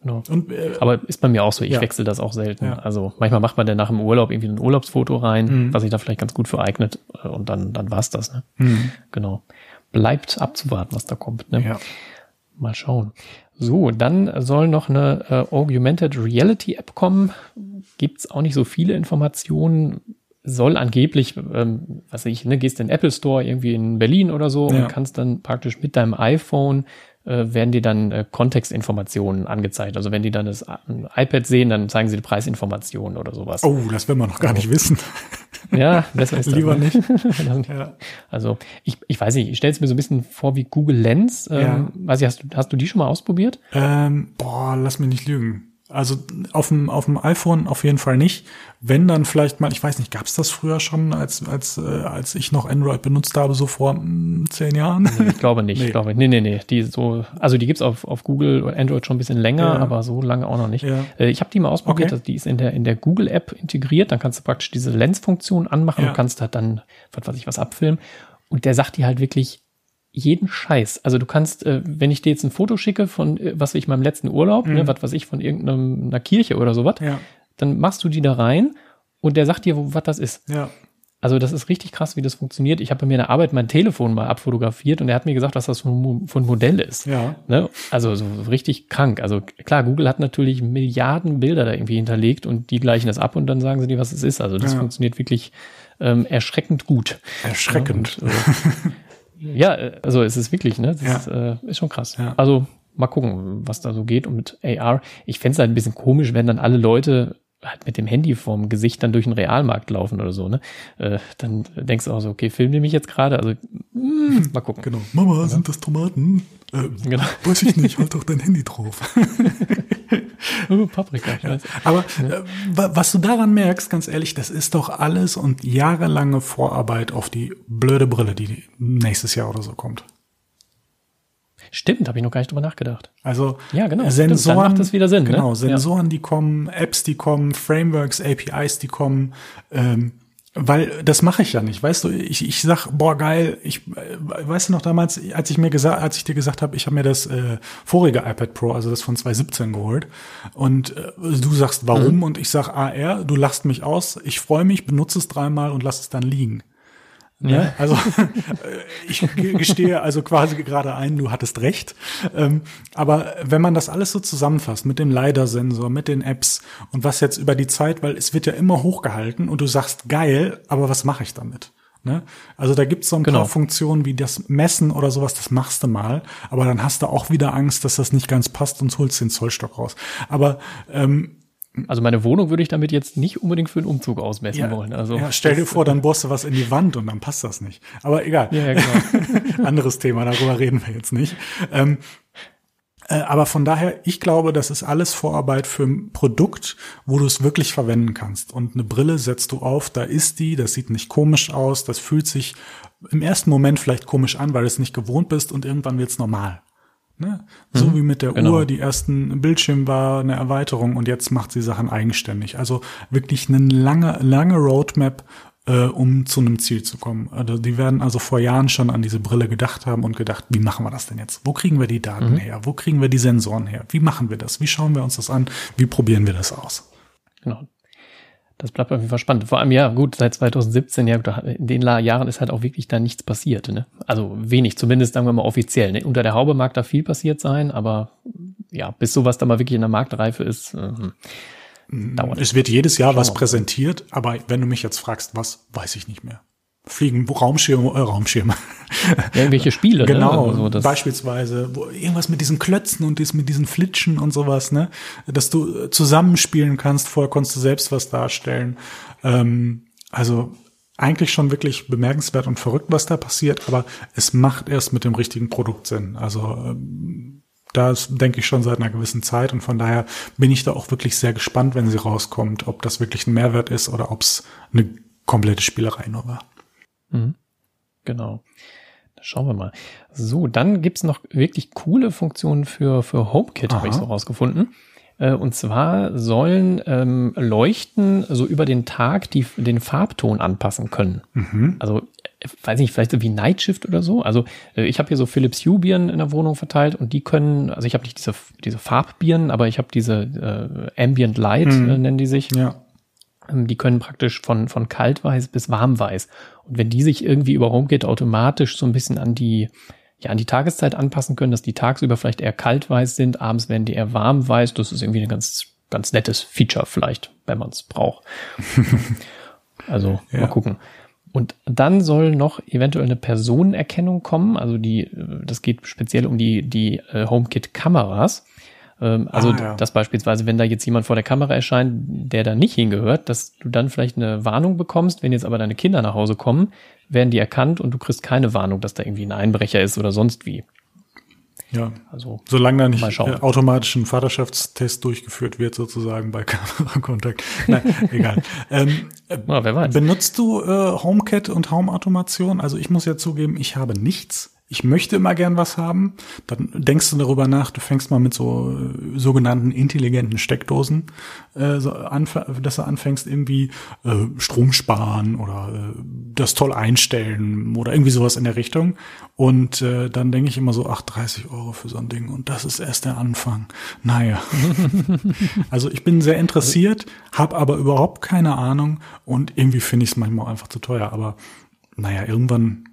Genau. Und, äh, Aber ist bei mir auch so, ich ja. wechsle das auch selten. Ja. Also manchmal macht man dann nach dem Urlaub irgendwie ein Urlaubsfoto rein, mhm. was sich da vielleicht ganz gut für eignet äh, und dann, dann war's das. Ne? Mhm. Genau. Bleibt abzuwarten, was da kommt. Ne? Ja. Mal schauen. So, dann soll noch eine äh, Augmented Reality App kommen. Gibt's auch nicht so viele Informationen. Soll angeblich, ähm, was weiß ich, ne, gehst in den Apple Store irgendwie in Berlin oder so ja. und kannst dann praktisch mit deinem iPhone äh, werden dir dann äh, Kontextinformationen angezeigt. Also wenn die dann das iPad sehen, dann zeigen sie die Preisinformationen oder sowas. Oh, das will man noch gar nicht wissen. Ja, besser ist Lieber das, ne? nicht. ja. Also ich, ich weiß nicht, ich stelle es mir so ein bisschen vor wie Google Lens. Ähm, ja. Weiß ich, hast du, hast du die schon mal ausprobiert? Ähm, boah, lass mich nicht lügen. Also auf dem, auf dem iPhone auf jeden Fall nicht. Wenn dann vielleicht mal, ich weiß nicht, gab es das früher schon, als, als, äh, als ich noch Android benutzt habe, so vor mh, hm, zehn Jahren? Nee, ich glaube nicht. Nee. Ich glaube, nee, nee, nee. Die so, also die gibt's auf, auf Google und Android schon ein bisschen länger, ja. aber so lange auch noch nicht. Ja. Äh, ich habe die mal ausprobiert, okay. die ist in der, in der Google-App integriert. Dann kannst du praktisch diese Lens-Funktion anmachen ja. und kannst halt dann, was weiß ich, was abfilmen. Und der sagt dir halt wirklich, jeden Scheiß. Also du kannst, äh, wenn ich dir jetzt ein Foto schicke von, äh, was ich meinem letzten Urlaub, ne, mhm. ne, was weiß ich, von irgendeiner Kirche oder sowas, ja. dann machst du die da rein und der sagt dir, was das ist. Ja. Also das ist richtig krass, wie das funktioniert. Ich habe bei mir in der Arbeit mein Telefon mal abfotografiert und er hat mir gesagt, was das für ein Modell ist. Ja. Ne? Also so richtig krank. Also klar, Google hat natürlich Milliarden Bilder da irgendwie hinterlegt und die gleichen das ab und dann sagen sie dir, was es ist. Also das ja. funktioniert wirklich ähm, erschreckend gut. Erschreckend. Ja, und, äh, ja, äh, also es ist wirklich, ne? Das ja. ist, äh, ist schon krass. Ja. Also mal gucken, was da so geht. Und mit AR, ich fände es halt ein bisschen komisch, wenn dann alle Leute halt mit dem Handy vorm Gesicht dann durch den Realmarkt laufen oder so, ne? Äh, dann denkst du auch so, okay, film mich jetzt gerade? Also mh, hm, mal gucken. Genau. Mama, ja. sind das Tomaten? Äh, genau. Weiß ich nicht, halt doch dein Handy drauf. oh, Paprika, ja. Aber äh, was du daran merkst, ganz ehrlich, das ist doch alles und jahrelange Vorarbeit auf die blöde Brille, die nächstes Jahr oder so kommt. Stimmt, habe ich noch gar nicht drüber nachgedacht. Also ja, genau, Sensoren, stimmt, macht das wieder Sinn. Ne? Genau, ne? Sensoren, ja. die kommen, Apps, die kommen, Frameworks, APIs, die kommen. Ähm, weil das mache ich ja nicht, weißt du, ich, ich sag, boah, geil, ich äh, weißt du noch damals, als ich mir gesagt, als ich dir gesagt habe, ich habe mir das äh, vorige iPad Pro, also das von 2017 geholt und äh, du sagst warum mhm. und ich sag AR, du lachst mich aus, ich freue mich, benutze es dreimal und lass es dann liegen. Ne? Ja. Also ich gestehe also quasi gerade ein, du hattest recht. Ähm, aber wenn man das alles so zusammenfasst mit dem LiDAR-Sensor, mit den Apps und was jetzt über die Zeit, weil es wird ja immer hochgehalten und du sagst geil, aber was mache ich damit? Ne? Also da gibt's so ein genau. paar Funktionen wie das Messen oder sowas, das machst du mal, aber dann hast du auch wieder Angst, dass das nicht ganz passt und holst den Zollstock raus. Aber ähm, also meine Wohnung würde ich damit jetzt nicht unbedingt für einen Umzug ausmessen ja, wollen. Also ja, stell dir vor, dann bohrst du was in die Wand und dann passt das nicht. Aber egal. Ja, genau. Anderes Thema, darüber reden wir jetzt nicht. Ähm, äh, aber von daher, ich glaube, das ist alles Vorarbeit für ein Produkt, wo du es wirklich verwenden kannst. Und eine Brille setzt du auf, da ist die, das sieht nicht komisch aus, das fühlt sich im ersten Moment vielleicht komisch an, weil du es nicht gewohnt bist und irgendwann wird's normal. Ne? So mhm, wie mit der genau. Uhr, die ersten Bildschirm war eine Erweiterung und jetzt macht sie Sachen eigenständig. Also wirklich eine lange, lange Roadmap, äh, um zu einem Ziel zu kommen. Also die werden also vor Jahren schon an diese Brille gedacht haben und gedacht, wie machen wir das denn jetzt? Wo kriegen wir die Daten mhm. her? Wo kriegen wir die Sensoren her? Wie machen wir das? Wie schauen wir uns das an? Wie probieren wir das aus? Genau das bleibt auf jeden Fall spannend. Vor allem, ja, gut, seit 2017, ja, in den Jahren ist halt auch wirklich da nichts passiert. Ne? Also wenig, zumindest sagen wir mal offiziell. Ne? Unter der Haube mag da viel passiert sein, aber ja, bis sowas da mal wirklich in der Marktreife ist, äh, dauert. Es wird jedes Jahr was präsentiert, aber wenn du mich jetzt fragst, was, weiß ich nicht mehr. Fliegen Raumschirme, äh, Raumschirme. Irgendwelche Spiele, genau, ne? Also beispielsweise, wo irgendwas mit diesen Klötzen und mit diesen Flitschen und sowas, ne? Dass du zusammenspielen kannst, vorher konntest du selbst was darstellen. Ähm, also eigentlich schon wirklich bemerkenswert und verrückt, was da passiert, aber es macht erst mit dem richtigen Produkt Sinn. Also ähm, das denke ich schon seit einer gewissen Zeit und von daher bin ich da auch wirklich sehr gespannt, wenn sie rauskommt, ob das wirklich ein Mehrwert ist oder ob es eine komplette Spielerei nur war. Mhm. Genau. Schauen wir mal. So, dann gibt's noch wirklich coole Funktionen für, für HomeKit, habe ich so rausgefunden. Äh, und zwar sollen ähm, Leuchten so über den Tag die, den Farbton anpassen können. Mhm. Also weiß nicht, vielleicht so wie Nightshift oder so. Also äh, ich habe hier so Philips Hue Birnen in der Wohnung verteilt und die können, also ich habe nicht diese diese Farbbirnen, aber ich habe diese äh, Ambient Light mhm. äh, nennen die sich. Ja. Ähm, die können praktisch von, von kaltweiß bis warmweiß. Und wenn die sich irgendwie über HomeKit automatisch so ein bisschen an die, ja, an die Tageszeit anpassen können, dass die tagsüber vielleicht eher kaltweiß sind, abends werden die eher warmweiß, das ist irgendwie ein ganz, ganz nettes Feature vielleicht, wenn man es braucht. also ja. mal gucken. Und dann soll noch eventuell eine Personenerkennung kommen. Also die, das geht speziell um die, die äh, HomeKit-Kameras. Ähm, also, ah, ja. dass beispielsweise, wenn da jetzt jemand vor der Kamera erscheint, der da nicht hingehört, dass du dann vielleicht eine Warnung bekommst. Wenn jetzt aber deine Kinder nach Hause kommen, werden die erkannt und du kriegst keine Warnung, dass da irgendwie ein Einbrecher ist oder sonst wie. Ja, also solange da nicht äh, automatisch ein Vaterschaftstest durchgeführt wird, sozusagen bei Kamerakontakt. Nein, egal. Ähm, ja, wer weiß. Benutzt du äh, HomeKit und Home-Automation? Also ich muss ja zugeben, ich habe nichts ich möchte immer gern was haben, dann denkst du darüber nach, du fängst mal mit so äh, sogenannten intelligenten Steckdosen, äh, so dass du anfängst irgendwie äh, Strom sparen oder äh, das toll einstellen oder irgendwie sowas in der Richtung. Und äh, dann denke ich immer so, ach, 30 Euro für so ein Ding und das ist erst der Anfang. Naja. also ich bin sehr interessiert, habe aber überhaupt keine Ahnung und irgendwie finde ich es manchmal einfach zu teuer. Aber naja, irgendwann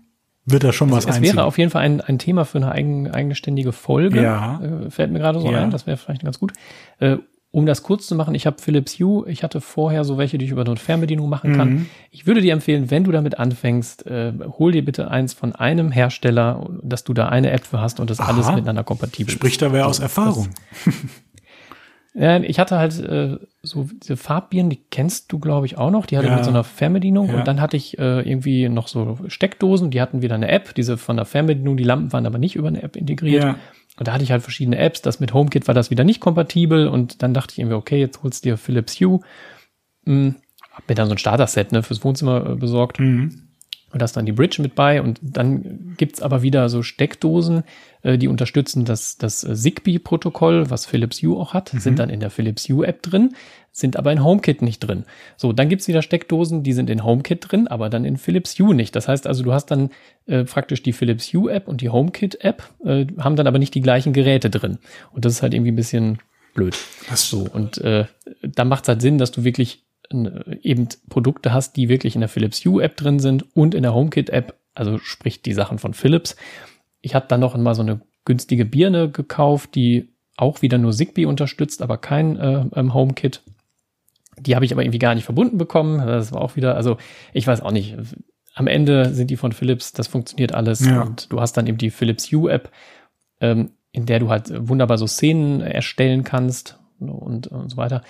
wird da schon also was Es einziehen. wäre auf jeden Fall ein, ein Thema für eine eigen, eigenständige Folge. Ja. Äh, fällt mir gerade so ja. ein. Das wäre vielleicht ganz gut. Äh, um das kurz zu machen, ich habe Philips Hue, ich hatte vorher so welche, die ich über eine Fernbedienung machen kann. Mhm. Ich würde dir empfehlen, wenn du damit anfängst, äh, hol dir bitte eins von einem Hersteller, dass du da eine App für hast und das Aha. alles miteinander kompatibel Spricht da wer aus Erfahrung. Ja, ich hatte halt äh, so diese Farbbieren, die kennst du, glaube ich, auch noch. Die hatte ja. mit so einer Fernbedienung. Ja. Und dann hatte ich äh, irgendwie noch so Steckdosen, die hatten wieder eine App, diese von der Fernbedienung, die Lampen waren aber nicht über eine App integriert. Ja. Und da hatte ich halt verschiedene Apps. Das mit HomeKit war das wieder nicht kompatibel. Und dann dachte ich irgendwie, okay, jetzt holst du dir Philips Hue. Hm, hab mir dann so ein Starter-Set ne, fürs Wohnzimmer äh, besorgt. Mhm. Und da ist dann die Bridge mit bei. Und dann gibt's aber wieder so Steckdosen, äh, die unterstützen das, das Zigbee-Protokoll, was Philips Hue auch hat, mhm. sind dann in der Philips Hue-App drin, sind aber in HomeKit nicht drin. So, dann gibt's wieder Steckdosen, die sind in HomeKit drin, aber dann in Philips Hue nicht. Das heißt also, du hast dann äh, praktisch die Philips Hue-App und die HomeKit-App, äh, haben dann aber nicht die gleichen Geräte drin. Und das ist halt irgendwie ein bisschen blöd. Ach so. Und äh, da macht es halt Sinn, dass du wirklich eben Produkte hast, die wirklich in der Philips Hue App drin sind und in der HomeKit App, also sprich die Sachen von Philips. Ich habe dann noch mal so eine günstige Birne gekauft, die auch wieder nur Zigbee unterstützt, aber kein äh, ähm, HomeKit. Die habe ich aber irgendwie gar nicht verbunden bekommen. Das war auch wieder, also ich weiß auch nicht. Am Ende sind die von Philips, das funktioniert alles ja. und du hast dann eben die Philips Hue App, ähm, in der du halt wunderbar so Szenen erstellen kannst und, und so weiter.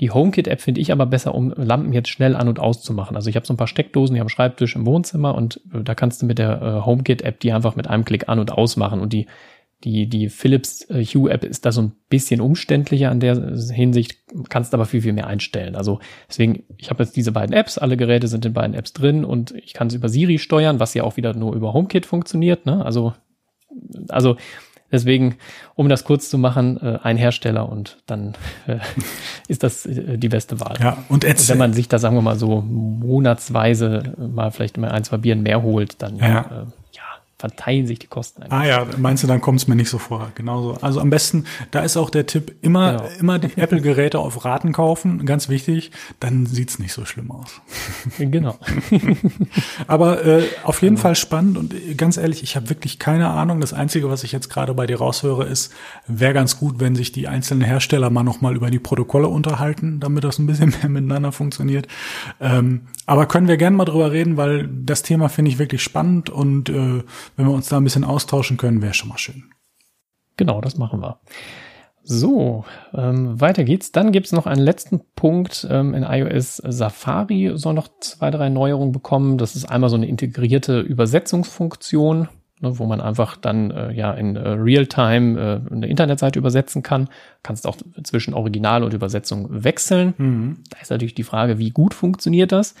Die HomeKit-App finde ich aber besser, um Lampen jetzt schnell an- und auszumachen. Also ich habe so ein paar Steckdosen hier am Schreibtisch im Wohnzimmer und äh, da kannst du mit der äh, HomeKit-App die einfach mit einem Klick an- und ausmachen. Und die, die, die Philips äh, Hue-App ist da so ein bisschen umständlicher an der Hinsicht, kannst aber viel, viel mehr einstellen. Also deswegen, ich habe jetzt diese beiden Apps, alle Geräte sind in beiden Apps drin und ich kann es über Siri steuern, was ja auch wieder nur über HomeKit funktioniert. Ne? Also, also Deswegen, um das kurz zu machen, äh, ein Hersteller und dann äh, ist das äh, die beste Wahl. Ja, und, und wenn man sich da, sagen wir mal so, monatsweise mal vielleicht mal ein, zwei Bieren mehr holt, dann ja. Äh, verteilen sich die Kosten. Eigentlich. Ah ja, meinst du, dann kommt es mir nicht so vor. Genauso. Also am besten, da ist auch der Tipp, immer, genau. immer die Apple-Geräte auf Raten kaufen, ganz wichtig, dann sieht's nicht so schlimm aus. Genau. Aber äh, auf jeden also. Fall spannend und äh, ganz ehrlich, ich habe wirklich keine Ahnung. Das Einzige, was ich jetzt gerade bei dir raushöre, ist, wäre ganz gut, wenn sich die einzelnen Hersteller mal nochmal über die Protokolle unterhalten, damit das ein bisschen mehr miteinander funktioniert. Ähm, aber können wir gerne mal drüber reden, weil das Thema finde ich wirklich spannend und äh, wenn wir uns da ein bisschen austauschen können, wäre schon mal schön. Genau, das machen wir. So, ähm, weiter geht's. Dann gibt's noch einen letzten Punkt. Ähm, in iOS Safari soll noch zwei, drei Neuerungen bekommen. Das ist einmal so eine integrierte Übersetzungsfunktion, ne, wo man einfach dann äh, ja in äh, Realtime äh, eine Internetseite übersetzen kann. Kannst auch zwischen Original und Übersetzung wechseln. Mhm. Da ist natürlich die Frage, wie gut funktioniert das?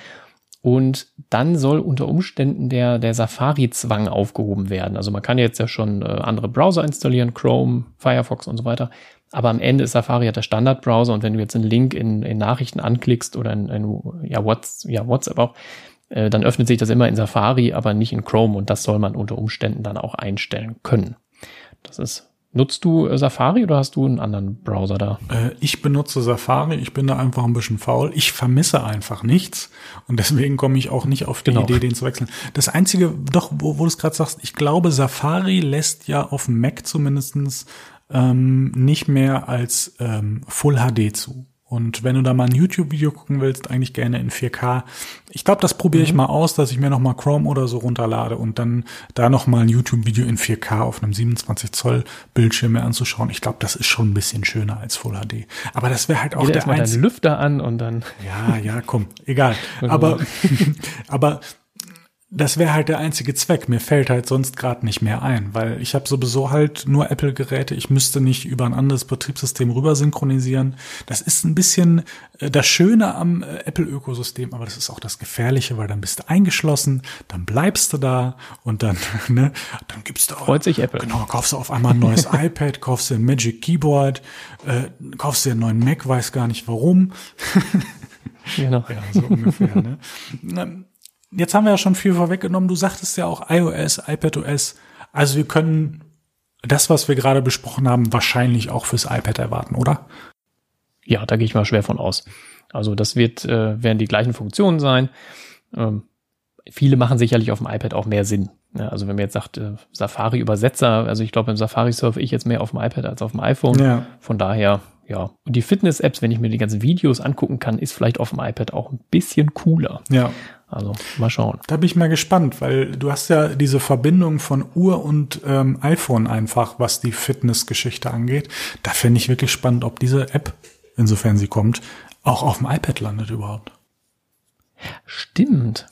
Und dann soll unter Umständen der, der Safari-Zwang aufgehoben werden. Also man kann jetzt ja schon äh, andere Browser installieren, Chrome, Firefox und so weiter. Aber am Ende ist Safari ja der Standardbrowser und wenn du jetzt einen Link in, in Nachrichten anklickst oder in, in ja, WhatsApp, ja, WhatsApp auch, äh, dann öffnet sich das immer in Safari, aber nicht in Chrome und das soll man unter Umständen dann auch einstellen können. Das ist Nutzt du äh, Safari oder hast du einen anderen Browser da? Äh, ich benutze Safari. Ich bin da einfach ein bisschen faul. Ich vermisse einfach nichts und deswegen komme ich auch nicht auf die genau. Idee, den zu wechseln. Das einzige, doch, wo, wo du es gerade sagst, ich glaube, Safari lässt ja auf dem Mac zumindestens ähm, nicht mehr als ähm, Full HD zu. Und wenn du da mal ein YouTube-Video gucken willst, eigentlich gerne in 4K. Ich glaube, das probiere ich mhm. mal aus, dass ich mir noch mal Chrome oder so runterlade und dann da noch mal ein YouTube-Video in 4K auf einem 27 Zoll Bildschirm mir anzuschauen. Ich glaube, das ist schon ein bisschen schöner als Full HD. Aber das wäre halt auch Jeder der einzige. Lüfter an und dann. Ja, ja, komm, egal. aber, aber das wäre halt der einzige Zweck. Mir fällt halt sonst gerade nicht mehr ein, weil ich habe sowieso halt nur Apple-Geräte. Ich müsste nicht über ein anderes Betriebssystem rüber synchronisieren. Das ist ein bisschen äh, das Schöne am äh, Apple-Ökosystem, aber das ist auch das Gefährliche, weil dann bist du eingeschlossen, dann bleibst du da und dann, ne, dann gibt's da auch, Freut sich Apple. Genau, kaufst du auf einmal ein neues iPad, kaufst du ein Magic Keyboard, äh, kaufst dir einen neuen Mac, weiß gar nicht warum. genau. Ja, so ungefähr. Ne? Jetzt haben wir ja schon viel vorweggenommen. Du sagtest ja auch iOS, iPadOS. Also wir können das, was wir gerade besprochen haben, wahrscheinlich auch fürs iPad erwarten, oder? Ja, da gehe ich mal schwer von aus. Also das wird, äh, werden die gleichen Funktionen sein. Ähm, viele machen sicherlich auf dem iPad auch mehr Sinn. Ja, also wenn man jetzt sagt, äh, Safari-Übersetzer, also ich glaube, im Safari surfe ich jetzt mehr auf dem iPad als auf dem iPhone. Ja. Von daher, ja. Und die Fitness-Apps, wenn ich mir die ganzen Videos angucken kann, ist vielleicht auf dem iPad auch ein bisschen cooler. Ja. Also mal schauen. Da bin ich mal gespannt, weil du hast ja diese Verbindung von Uhr und ähm, iPhone einfach, was die Fitnessgeschichte angeht. Da fände ich wirklich spannend, ob diese App, insofern sie kommt, auch auf dem iPad landet überhaupt. Stimmt.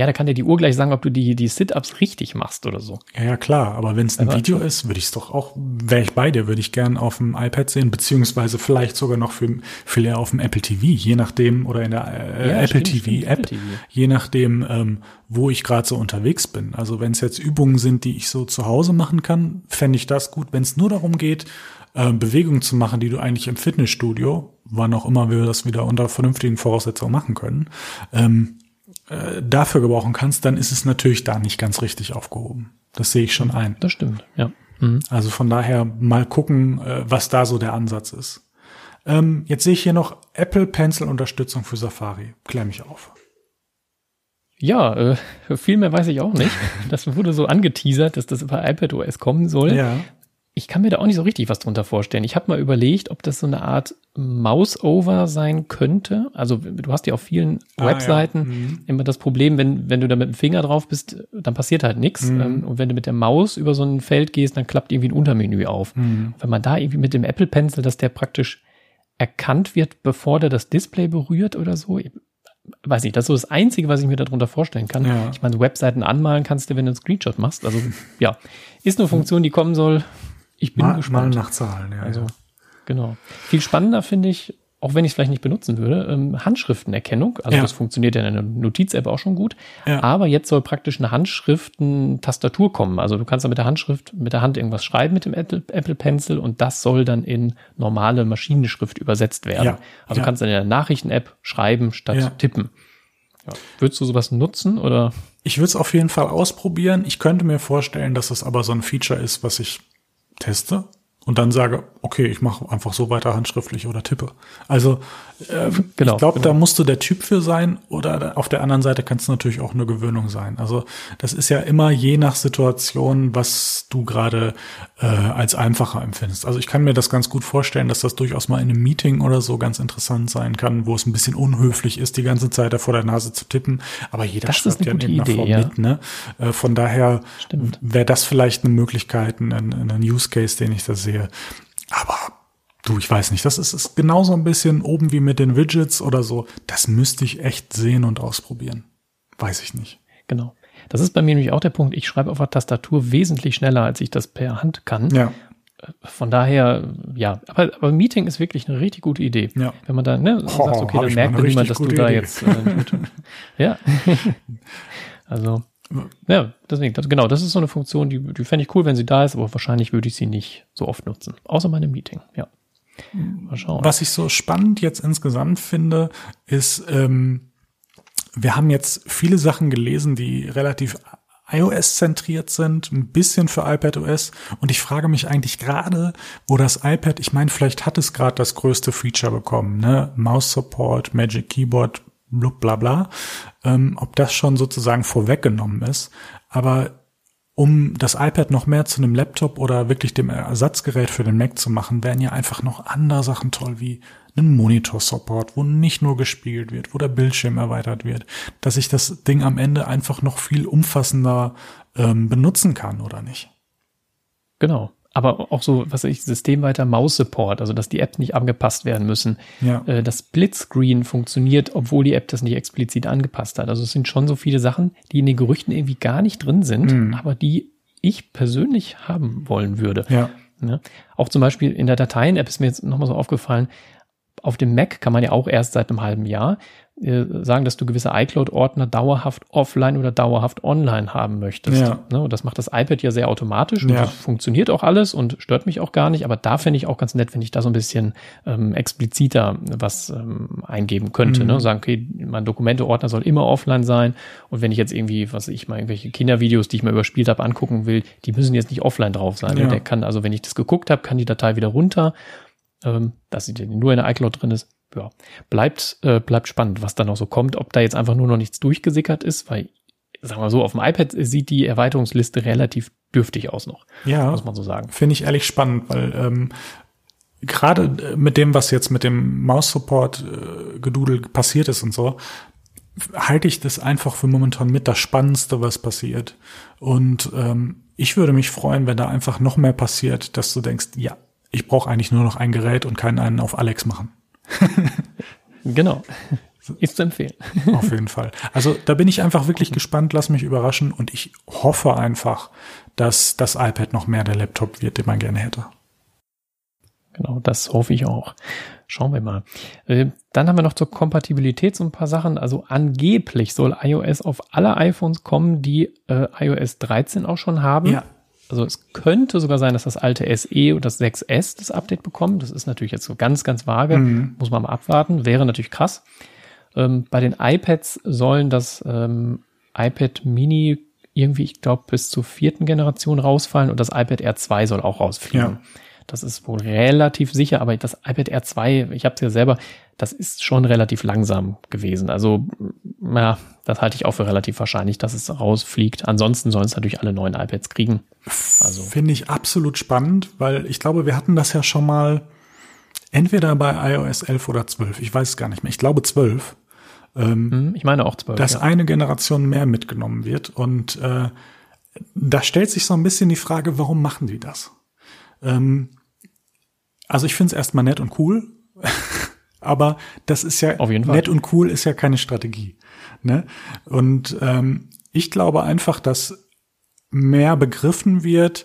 Ja, da kann dir die Uhr gleich sagen, ob du die, die Sit-Ups richtig machst oder so. Ja, ja klar. Aber wenn es ein Video ist, würde ich es doch auch, wäre ich bei dir, würde ich gern auf dem iPad sehen, beziehungsweise vielleicht sogar noch für, für leer auf dem Apple TV, je nachdem, oder in der äh, ja, Apple stimmt, TV App, TV. je nachdem, ähm, wo ich gerade so unterwegs bin. Also wenn es jetzt Übungen sind, die ich so zu Hause machen kann, fände ich das gut. Wenn es nur darum geht, äh, Bewegungen zu machen, die du eigentlich im Fitnessstudio, wann auch immer wir das wieder unter vernünftigen Voraussetzungen machen können, ähm, äh, dafür gebrauchen kannst, dann ist es natürlich da nicht ganz richtig aufgehoben. Das sehe ich schon ein. Das stimmt, ja. Mhm. Also von daher mal gucken, äh, was da so der Ansatz ist. Ähm, jetzt sehe ich hier noch Apple Pencil Unterstützung für Safari. Klär mich auf. Ja, äh, viel mehr weiß ich auch nicht. Das wurde so angeteasert, dass das bei iPadOS kommen soll. Ja ich kann mir da auch nicht so richtig was drunter vorstellen. Ich habe mal überlegt, ob das so eine Art Mouse-Over sein könnte. Also du hast ja auf vielen ah, Webseiten ja. mhm. immer das Problem, wenn, wenn du da mit dem Finger drauf bist, dann passiert halt nichts. Mhm. Ähm, und wenn du mit der Maus über so ein Feld gehst, dann klappt irgendwie ein Untermenü auf. Mhm. Wenn man da irgendwie mit dem Apple Pencil, dass der praktisch erkannt wird, bevor der das Display berührt oder so, weiß nicht, das ist so das Einzige, was ich mir darunter vorstellen kann. Ja. Ich meine, Webseiten anmalen kannst du, wenn du einen Screenshot machst. Also ja, ist eine Funktion, die kommen soll. Ich bin mal, gespannt. Mal nach Zahlen, ja. Also, ja. genau. Viel spannender finde ich, auch wenn ich es vielleicht nicht benutzen würde, ähm, Handschriftenerkennung. Also ja. das funktioniert ja in der Notiz-App auch schon gut. Ja. Aber jetzt soll praktisch eine Handschriften-Tastatur kommen. Also du kannst da mit der Handschrift, mit der Hand irgendwas schreiben mit dem Apple, Apple Pencil und das soll dann in normale Maschinenschrift übersetzt werden. Ja. Also du kannst dann in der Nachrichten-App schreiben statt tippen. Würdest du sowas nutzen oder? ich würde es auf jeden Fall ausprobieren. Ich könnte mir vorstellen, dass es aber so ein Feature ist, was ich teste und dann sage, okay, ich mache einfach so weiter handschriftlich oder tippe. Also äh, genau, ich glaube, genau. da musst du der Typ für sein oder auf der anderen Seite kann es natürlich auch eine Gewöhnung sein. Also das ist ja immer je nach Situation, was du gerade äh, als einfacher empfindest. Also ich kann mir das ganz gut vorstellen, dass das durchaus mal in einem Meeting oder so ganz interessant sein kann, wo es ein bisschen unhöflich ist, die ganze Zeit da vor der Nase zu tippen. Aber jeder das schreibt ja in irgendeiner Idee, Form ja. mit. Ne? Äh, von daher wäre das vielleicht eine Möglichkeit, ein, ein Use Case, den ich da sehe. Aber Du, ich weiß nicht, das ist, ist genauso ein bisschen oben wie mit den Widgets oder so. Das müsste ich echt sehen und ausprobieren. Weiß ich nicht. Genau. Das ist bei mir nämlich auch der Punkt. Ich schreibe auf der Tastatur wesentlich schneller, als ich das per Hand kann. Ja. Von daher, ja, aber, aber Meeting ist wirklich eine richtig gute Idee. Ja. Wenn man da ne, oh, sagt, okay, dann merkt niemand, dass du da Idee. jetzt. Äh, ja. also, ja, deswegen, das, genau, das ist so eine Funktion, die, die fände ich cool, wenn sie da ist, aber wahrscheinlich würde ich sie nicht so oft nutzen. Außer meinem Meeting, ja. Mal schauen. Was ich so spannend jetzt insgesamt finde, ist, ähm, wir haben jetzt viele Sachen gelesen, die relativ iOS-zentriert sind, ein bisschen für iPadOS. Und ich frage mich eigentlich gerade, wo das iPad, ich meine, vielleicht hat es gerade das größte Feature bekommen, ne? Mouse Support, Magic Keyboard, blub, bla bla, ähm, ob das schon sozusagen vorweggenommen ist. Aber um das iPad noch mehr zu einem Laptop oder wirklich dem Ersatzgerät für den Mac zu machen, wären ja einfach noch andere Sachen toll, wie einen Monitor-Support, wo nicht nur gespiegelt wird, wo der Bildschirm erweitert wird, dass ich das Ding am Ende einfach noch viel umfassender ähm, benutzen kann, oder nicht? Genau aber auch so, was weiß ich, systemweiter Maus-Support, also dass die Apps nicht angepasst werden müssen. Ja. Äh, das Splitscreen funktioniert, obwohl die App das nicht explizit angepasst hat. Also es sind schon so viele Sachen, die in den Gerüchten irgendwie gar nicht drin sind, mhm. aber die ich persönlich haben wollen würde. Ja. ja. Ne? Auch zum Beispiel in der Dateien-App ist mir jetzt nochmal so aufgefallen, auf dem Mac kann man ja auch erst seit einem halben Jahr äh, sagen, dass du gewisse iCloud-Ordner dauerhaft offline oder dauerhaft online haben möchtest. Ja. Ne? Und das macht das iPad ja sehr automatisch und ja. das funktioniert auch alles und stört mich auch gar nicht. Aber da fände ich auch ganz nett, wenn ich da so ein bisschen ähm, expliziter was ähm, eingeben könnte. Ne? Mhm. Ne? Sagen, okay, mein Dokumente-Ordner soll immer offline sein. Und wenn ich jetzt irgendwie, was ich mal, irgendwelche Kindervideos, die ich mal überspielt habe, angucken will, die müssen jetzt nicht offline drauf sein. Ja. Der kann, also wenn ich das geguckt habe, kann die Datei wieder runter. Ähm, dass sie nur in der iCloud drin ist ja, bleibt, äh, bleibt spannend, was da noch so kommt, ob da jetzt einfach nur noch nichts durchgesickert ist, weil, sagen wir so, auf dem iPad sieht die Erweiterungsliste relativ dürftig aus noch. Ja. Muss man so sagen. Finde ich ehrlich spannend, weil ähm, gerade mit dem, was jetzt mit dem Maus-Support äh, passiert ist und so, halte ich das einfach für momentan mit das Spannendste, was passiert. Und ähm, ich würde mich freuen, wenn da einfach noch mehr passiert, dass du denkst, ja, ich brauche eigentlich nur noch ein Gerät und keinen einen auf Alex machen. genau. Ist zu empfehlen. Auf jeden Fall. Also da bin ich einfach wirklich gespannt, lass mich überraschen und ich hoffe einfach, dass das iPad noch mehr der Laptop wird, den man gerne hätte. Genau, das hoffe ich auch. Schauen wir mal. Äh, dann haben wir noch zur Kompatibilität so ein paar Sachen. Also angeblich soll iOS auf alle iPhones kommen, die äh, iOS 13 auch schon haben. Ja. Also es könnte sogar sein, dass das alte SE und das 6S das Update bekommen. Das ist natürlich jetzt so ganz, ganz vage. Mhm. Muss man mal abwarten. Wäre natürlich krass. Ähm, bei den iPads sollen das ähm, iPad Mini irgendwie, ich glaube, bis zur vierten Generation rausfallen und das iPad Air 2 soll auch rausfliegen. Ja. Das ist wohl relativ sicher, aber das iPad Air 2, ich habe es ja selber, das ist schon relativ langsam gewesen. Also, ja, das halte ich auch für relativ wahrscheinlich, dass es rausfliegt. Ansonsten sollen es natürlich alle neuen iPads kriegen. Also. Finde ich absolut spannend, weil ich glaube, wir hatten das ja schon mal entweder bei iOS 11 oder 12. Ich weiß es gar nicht mehr. Ich glaube 12. Ähm, hm, ich meine auch 12. Dass ja. eine Generation mehr mitgenommen wird. Und äh, da stellt sich so ein bisschen die Frage, warum machen die das? Ähm, also ich finde es erstmal nett und cool, aber das ist ja nett und cool ist ja keine Strategie. Ne? Und ähm, ich glaube einfach, dass mehr begriffen wird,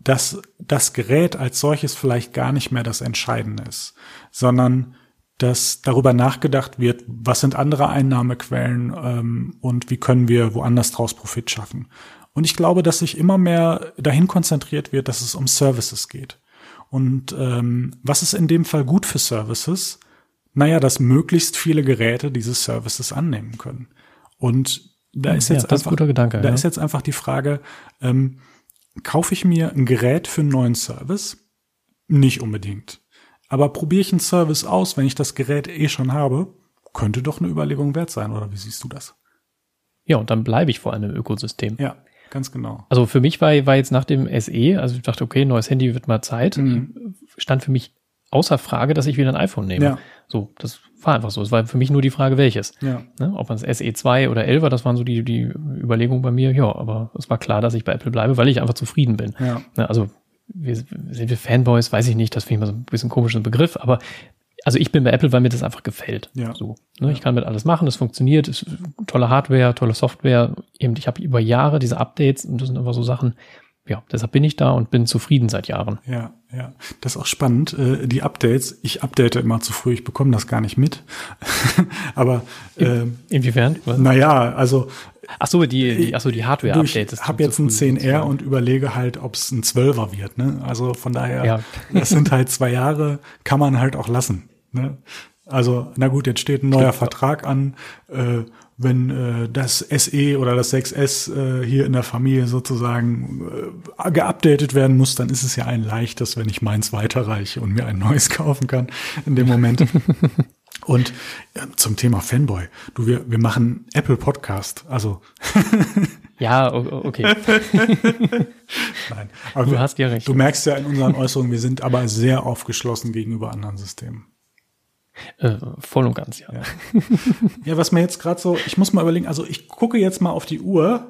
dass das Gerät als solches vielleicht gar nicht mehr das Entscheidende ist, sondern dass darüber nachgedacht wird, was sind andere Einnahmequellen ähm, und wie können wir woanders draus Profit schaffen. Und ich glaube, dass sich immer mehr dahin konzentriert wird, dass es um Services geht. Und ähm, was ist in dem Fall gut für Services? Naja, dass möglichst viele Geräte diese Services annehmen können. Und Da ist jetzt ja, einfach, ist Gedanke. da ja. ist jetzt einfach die Frage, ähm, kaufe ich mir ein Gerät für einen neuen Service? Nicht unbedingt. Aber probiere ich einen Service aus, wenn ich das Gerät eh schon habe? Könnte doch eine Überlegung wert sein, oder wie siehst du das? ja, und dann bleibe ich vor allem im Ökosystem. Ja, ganz genau. Also für mich war, war jetzt nach dem SE, also ich dachte, okay, neues Handy wird mal Zeit, Mhm. stand für mich außer Frage, dass ich wieder ein iPhone nehme. Ja. So, das war einfach so. Es war für mich nur die Frage, welches. Ja. Ne? Ob man das SE2 oder 11 war, das waren so die, die Überlegungen bei mir. Ja, aber es war klar, dass ich bei Apple bleibe, weil ich einfach zufrieden bin. Ja. Ne? Also wir, sind wir Fanboys, weiß ich nicht, das finde ich mal so ein bisschen komischer Begriff, aber also ich bin bei Apple, weil mir das einfach gefällt. Ja. So, ne? Ich kann mit alles machen, es funktioniert, ist tolle Hardware, tolle Software. Eben, ich habe über Jahre diese Updates und das sind einfach so Sachen. Ja, deshalb bin ich da und bin zufrieden seit Jahren. Ja, ja. Das ist auch spannend. Äh, die Updates, ich update immer zu früh, ich bekomme das gar nicht mit. Aber äh, Inwiefern? naja, also Ach so, die, die, ach so, die Hardware-Updates. ich habe jetzt ein früh 10R sozusagen. und überlege halt, ob es ein 12er wird. Ne? Also von daher, Ja. das sind halt zwei Jahre, kann man halt auch lassen. Ne? Also, na gut, jetzt steht ein neuer Vertrag an. Äh, wenn äh, das SE oder das 6S äh, hier in der Familie sozusagen äh, geupdatet werden muss, dann ist es ja ein leichtes, wenn ich meins weiterreiche und mir ein neues kaufen kann in dem Moment. Und äh, zum Thema Fanboy. Du, wir, wir machen Apple Podcast. Also, Ja, okay. nein. Aber Du wir, hast ja recht. Du merkst ja in unseren Äußerungen, wir sind aber sehr aufgeschlossen gegenüber anderen Systemen. Äh, voll und ganz, ja. Ja. Ja, was mir jetzt gerade so, ich muss mal überlegen, also ich gucke jetzt mal auf die Uhr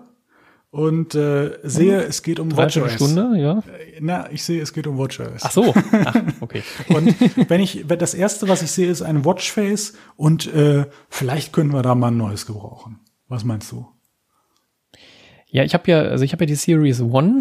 und äh, sehe, es geht um WatchOS. Stunde, ja. Na, ich sehe, es geht um WatchOS. Ach so. Ach, okay. Und wenn ich, wenn das erste, was ich sehe, ist ein Watchface und äh, vielleicht können wir da mal ein neues gebrauchen. Was meinst du? Ja, ich habe ja, also ich habe ja die Series One,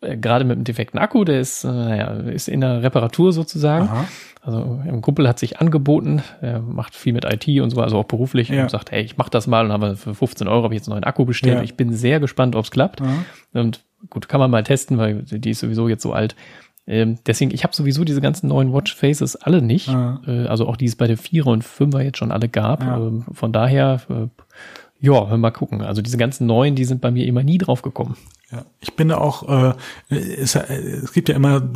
äh, gerade mit dem defekten Akku, der ist, äh, naja, ist in der Reparatur sozusagen. Aha. Also ein Kumpel hat sich angeboten, er macht viel mit IT und so, also auch beruflich Ja. und sagt, hey, ich mach das mal und habe für 15 Euro habe ich jetzt einen neuen Akku bestellt. Ja. Ich bin sehr gespannt, ob es klappt. Aha. Und gut, kann man mal testen, weil die ist sowieso jetzt so alt. Ähm, deswegen, ich habe sowieso diese ganzen neuen Watch Faces alle nicht. Ja. Äh, also auch die es bei der 4er und 5er jetzt schon alle gab. Ja. Ähm, von daher, äh, ja, hör mal gucken. Also diese ganzen neuen, die sind bei mir immer nie drauf gekommen. Ja, ich bin auch, äh, es, äh, es gibt ja immer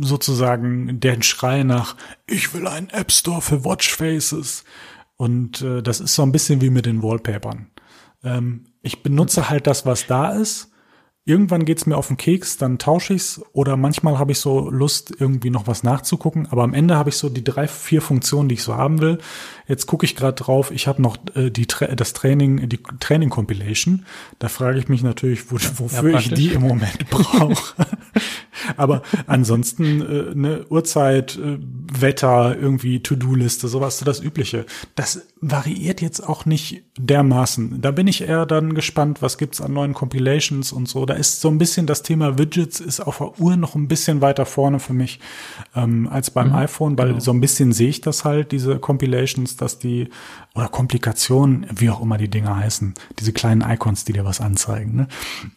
sozusagen den Schrei nach, ich will einen App Store für Watchfaces. Und äh, das ist so ein bisschen wie mit den Wallpapern. Ähm, ich benutze halt das, was da ist. Irgendwann geht's mir auf den Keks, dann tausche ich's oder manchmal habe ich so Lust, irgendwie noch was nachzugucken. Aber am Ende habe ich so die drei, vier Funktionen, die ich so haben will. Jetzt gucke ich gerade drauf, ich habe noch äh, die Tra das Training, die Training Compilation. Da frage ich mich natürlich, wo, wofür ich praktisch. die im Moment brauche. Aber ansonsten äh, ne, Uhrzeit, äh, Wetter, irgendwie To-Do-Liste, sowas, so das Übliche. Das variiert jetzt auch nicht dermaßen. Da bin ich eher dann gespannt, was gibt's an neuen Compilations und so. Da ist so ein bisschen das Thema Widgets ist auf der Uhr noch ein bisschen weiter vorne für mich ähm, als beim iPhone, weil so ein bisschen sehe ich das halt, diese Compilations, dass die oder Komplikationen, wie auch immer die Dinger heißen, diese kleinen Icons, die dir was anzeigen. Ne?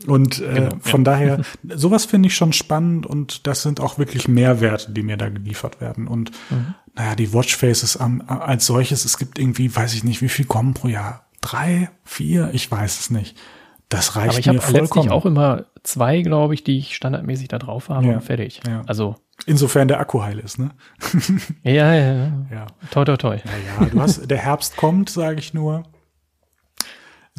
Und äh, von daher, sowas finde ich schon spannend und das sind auch wirklich Mehrwerte, die mir da geliefert werden. Und naja, die Watchfaces am, als solches, es gibt irgendwie, weiß ich nicht, wie viel kommen pro Jahr? Drei, vier? Ich weiß es nicht. Das reicht Aber ich mir habe letztlich vollkommen. auch immer zwei, glaube ich, die ich standardmäßig da drauf habe Ja. und fertig. Ja. Also, Insofern der Akku heil ist, ne? ja, ja, ja. Ja. Toi, toi, toi. Naja, du hast, der Herbst kommt, sage ich nur.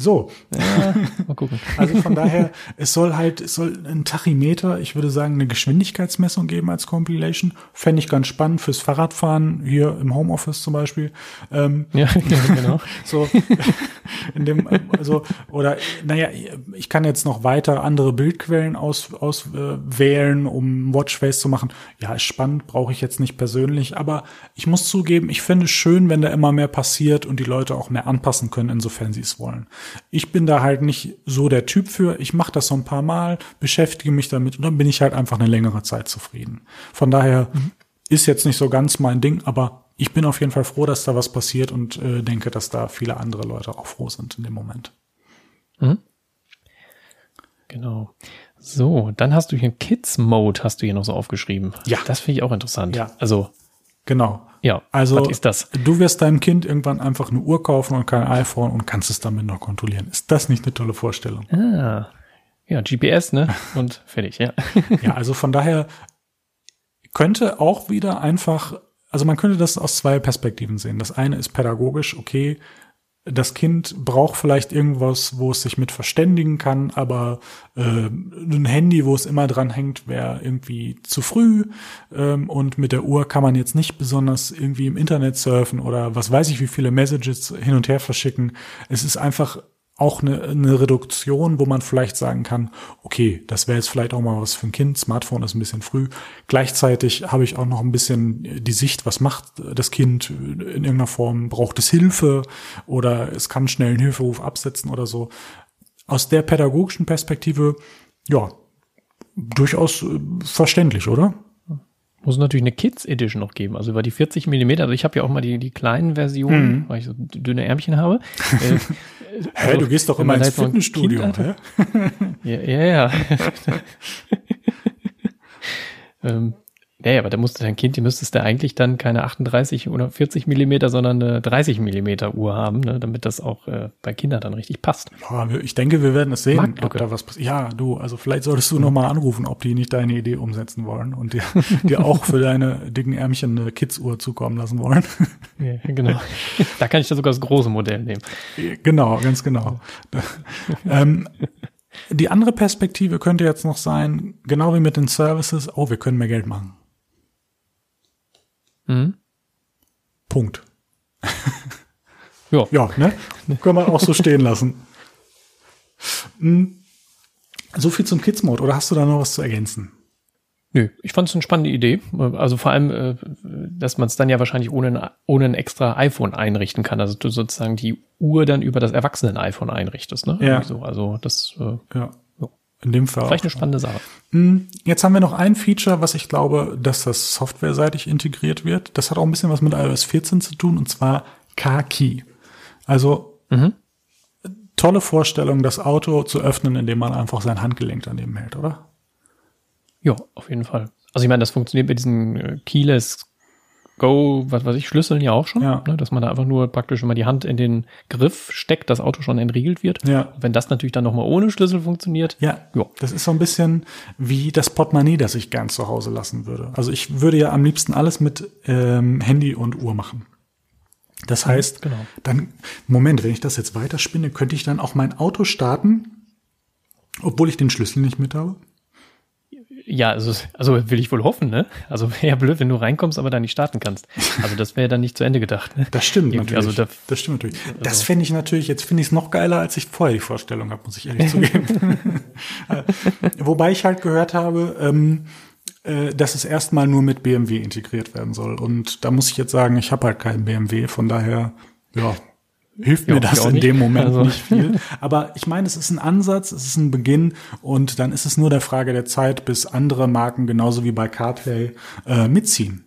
So, Ja, mal gucken. also von daher, es soll halt, es soll ein Tachymeter, ich würde sagen, eine Geschwindigkeitsmessung geben als Compilation. Fände ich ganz spannend fürs Fahrradfahren, hier im Homeoffice zum Beispiel. Ähm, Ja, genau. so in dem also oder naja ich kann jetzt noch weiter andere Bildquellen aus auswählen äh, wählen, um Watchface zu machen ja ist spannend brauche ich jetzt nicht persönlich aber ich muss zugeben ich finde es schön wenn da immer mehr passiert und die Leute auch mehr anpassen können insofern sie es wollen ich bin da halt nicht so der Typ für ich mache das so ein paar Mal beschäftige mich damit und dann bin ich halt einfach eine längere Zeit zufrieden von daher ist jetzt nicht so ganz mein Ding, aber ich bin auf jeden Fall froh, dass da was passiert und äh, denke, dass da viele andere Leute auch froh sind in dem Moment. Genau. So, dann hast du hier Kids Mode, hast du hier noch so aufgeschrieben. Ja. Das finde ich auch interessant. Ja. Also, Genau. Ja, Also was ist das? du wirst deinem Kind irgendwann einfach eine Uhr kaufen und kein iPhone und kannst es damit noch kontrollieren. Ist das nicht eine tolle Vorstellung? Ah, ja, GPS, ne? Und fertig, ja. Ja, also von daher könnte auch wieder einfach, also man könnte das aus zwei Perspektiven sehen. Das eine ist pädagogisch, okay, das Kind braucht vielleicht irgendwas, wo es sich mit verständigen kann, aber äh, ein Handy, wo es immer dran hängt, wäre irgendwie zu früh. Ähm, und mit der Uhr kann man jetzt nicht besonders irgendwie im Internet surfen oder was weiß ich, wie viele Messages hin und her verschicken. Es ist einfach auch eine, eine Reduktion, wo man vielleicht sagen kann, okay, das wäre jetzt vielleicht auch mal was für ein Kind. Smartphone ist ein bisschen früh. Gleichzeitig habe ich auch noch ein bisschen die Sicht, was macht das Kind in irgendeiner Form? Braucht es Hilfe oder es kann schnell einen Hilferuf absetzen oder so. Aus der pädagogischen Perspektive, ja, durchaus äh, verständlich, oder? Muss natürlich eine Kids Edition noch geben, also über die 40 Millimeter. Also ich habe ja auch mal die, die kleinen Versionen, weil ich so dünne Ärmchen habe. Äh, Hä, also, du gehst doch immer ins halt Fitnessstudio, hä? Ja, ja, ja. ähm, ja, aber da musste dein Kind, die müsstest du eigentlich dann keine 38 oder 40 Millimeter, sondern eine 30 Millimeter Uhr haben, ne, damit das auch äh, bei Kindern dann richtig passt. Ja, ich denke, wir werden es sehen, ob da was passiert. Ja, du, also vielleicht solltest du noch mal anrufen, ob die nicht deine Idee umsetzen wollen und dir, dir auch für deine dicken Ärmchen eine Kids-Uhr zukommen lassen wollen. Ja, genau. da kann ich da sogar das große Modell nehmen. genau, ganz genau. ähm, die andere Perspektive könnte jetzt noch sein, genau wie mit den Services, oh, wir können mehr Geld machen. Mhm. Punkt. Ja. Ja, ne? Können wir auch so stehen lassen. Hm. So viel zum Kids-Mode. Oder hast du da noch was zu ergänzen? Nö, ich fand es eine spannende Idee. Also vor allem, äh, dass man es dann ja wahrscheinlich ohne ein, ohne ein extra iPhone einrichten kann. Also du sozusagen die Uhr dann über das Erwachsenen-iPhone einrichtest. Ne? Ja. So. Also das äh, Ja. In dem Fall. vielleicht eine spannende Sache. Hm, Jetzt haben wir noch ein Feature, was ich glaube, dass das softwareseitig integriert wird. Das hat auch ein bisschen was mit iOS 14 zu tun, und zwar Car-Key. Also Mhm. tolle Vorstellung, das Auto zu öffnen, indem man einfach sein Handgelenk daneben hält, oder? Ja, auf jeden Fall. Also ich meine, das funktioniert mit diesen äh, Keyless Go, was weiß ich, Schlüsseln ja auch schon, Ja. ne, dass man da einfach nur praktisch, wenn man die Hand in den Griff steckt, das Auto schon entriegelt wird. Ja. Wenn das natürlich dann nochmal ohne Schlüssel funktioniert, Ja, Ja. das ist so ein bisschen wie das Portemonnaie, das ich gern zu Hause lassen würde. Also ich würde ja am liebsten alles mit ähm, Handy und Uhr machen. Das heißt, genau. dann, Moment, wenn ich das jetzt weiterspinne, könnte ich dann auch mein Auto starten, obwohl ich den Schlüssel nicht mit habe? Ja, also, also will ich wohl hoffen, ne? Also wäre ja blöd, wenn du reinkommst, aber da nicht starten kannst. Also das wäre dann nicht zu Ende gedacht. Ne? Das stimmt Irgendwie, natürlich. also da- das stimmt natürlich. Das fände ich natürlich, jetzt finde ich es noch geiler, als ich vorher die Vorstellung habe, muss ich ehrlich zugeben. Äh, Wobei ich halt gehört habe, ähm, äh, dass es erstmal nur mit BMW integriert werden soll. Und da muss ich jetzt sagen, ich habe halt keinen BMW, von daher, ja, hilft mir das in nicht. dem Moment Also- nicht viel. Aber ich meine, es ist ein Ansatz, es ist ein Beginn und dann ist es nur der Frage der Zeit, bis andere Marken genauso wie bei CarPlay äh, mitziehen.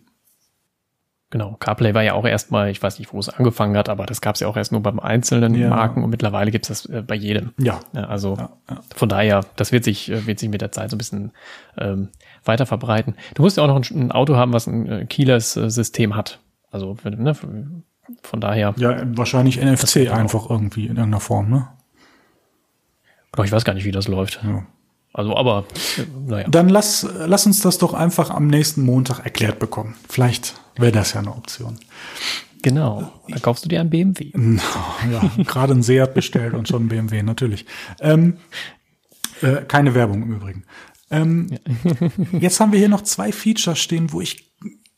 Genau, CarPlay war ja auch erstmal, ich weiß nicht, wo es angefangen hat, aber das gab es ja auch erst nur beim einzelnen Ja. Marken und mittlerweile gibt es das äh, bei jedem. Ja. Ja, also Ja, ja. von daher, das wird sich, äh, wird sich mit der Zeit so ein bisschen ähm, weiter verbreiten. Du musst ja auch noch ein, ein Auto haben, was ein äh, Keyless-System hat. Also ne, von daher, Ja, wahrscheinlich NFC einfach irgendwie in irgendeiner Form, ne? Doch, ich weiß gar nicht, wie das läuft. Ja. Also, aber naja. Dann lass, lass uns das doch einfach am nächsten Montag erklärt bekommen. Vielleicht wäre das ja eine Option. Genau. Dann kaufst du dir ein BMW. Ja, gerade ein Seat bestellt und schon ein BMW, natürlich. Ähm, äh, keine Werbung im Übrigen. Ähm, jetzt haben wir hier noch zwei Features stehen, wo ich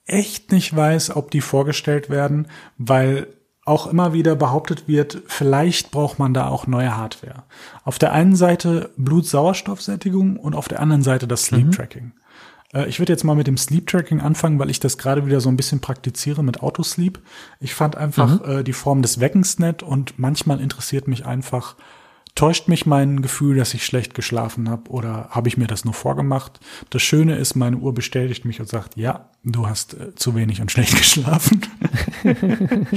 echt nicht weiß, ob die vorgestellt werden, weil auch immer wieder behauptet wird, vielleicht braucht man da auch neue Hardware. Auf der einen Seite Blutsauerstoffsättigung und auf der anderen Seite das Sleep Tracking. Äh, Ich würde jetzt mal mit dem Sleep Tracking anfangen, weil ich das gerade wieder so ein bisschen praktiziere mit Autosleep. Ich fand einfach äh, die Form des Weckens nett und manchmal interessiert mich einfach täuscht mich mein Gefühl, dass ich schlecht geschlafen habe oder habe ich mir das nur vorgemacht? Das Schöne ist, meine Uhr bestätigt mich und sagt, ja, du hast äh, zu wenig und schlecht geschlafen.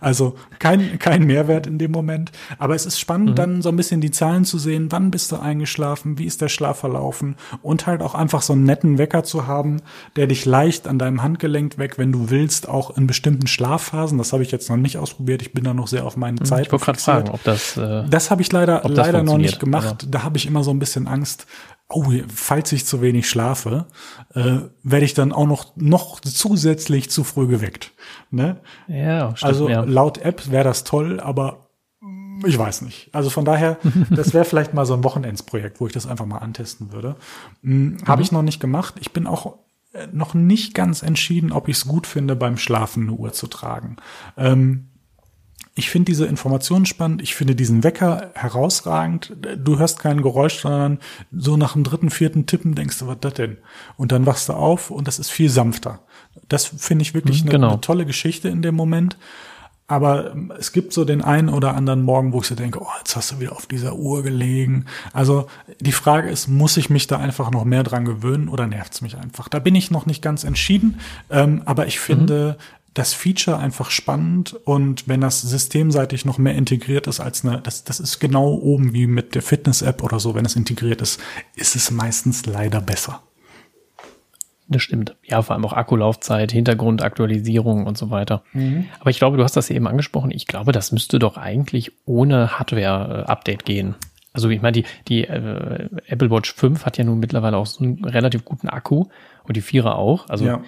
also kein, kein Mehrwert in dem Moment. Aber es ist spannend, mhm. dann so ein bisschen die Zahlen zu sehen. Wann bist du eingeschlafen? Wie ist der Schlaf verlaufen? Und halt auch einfach so einen netten Wecker zu haben, der dich leicht an deinem Handgelenk weg, wenn du willst, auch in bestimmten Schlafphasen. Das habe ich jetzt noch nicht ausprobiert. Ich bin da noch sehr auf meine mhm. Zeit. Ich wollte gerade fragen, ob das. Äh, das habe ich leider, leider noch nicht gemacht. Da habe ich immer so ein bisschen Angst, oh, falls ich zu wenig schlafe, äh, werde ich dann auch noch, noch zusätzlich zu früh geweckt. Ne? Ja, stimmt, Also ja. laut App wäre das toll, aber ich weiß nicht. Also von daher, das wäre vielleicht mal so ein Wochenendsprojekt, wo ich das einfach mal antesten würde. Hm, Habe mhm. ich noch nicht gemacht. Ich bin auch äh, noch nicht ganz entschieden, ob ich es gut finde, beim Schlafen eine Uhr zu tragen. Ähm, ich finde diese Informationen spannend. Ich finde diesen Wecker herausragend. Du hörst kein Geräusch, sondern so nach dem dritten, vierten Tippen denkst du, was das denn? Und dann wachst du auf und das ist viel sanfter. Das finde ich wirklich mhm, genau. eine, eine, tolle Geschichte in dem Moment. Aber ähm, es gibt so den einen oder anderen Morgen, wo ich so denke, oh, jetzt hast du wieder auf dieser Uhr gelegen. Also die Frage ist, muss ich mich da einfach noch mehr dran gewöhnen oder nervt es mich einfach? Da bin ich noch nicht ganz entschieden. Ähm, aber ich finde, mhm das Feature einfach spannend und wenn das systemseitig noch mehr integriert ist als eine, das, das ist genau oben wie mit der Fitness-App oder so, wenn es integriert ist, ist es meistens leider besser. Das stimmt. Ja, vor allem auch Akkulaufzeit, Hintergrundaktualisierung und so weiter. Mhm. Aber ich glaube, du hast das eben angesprochen. Ich glaube, das müsste doch eigentlich ohne Hardware-Update gehen. Also ich meine, die, die äh, Apple Watch 5 hat ja nun mittlerweile auch so einen relativ guten Akku und die Vierer auch. Also ja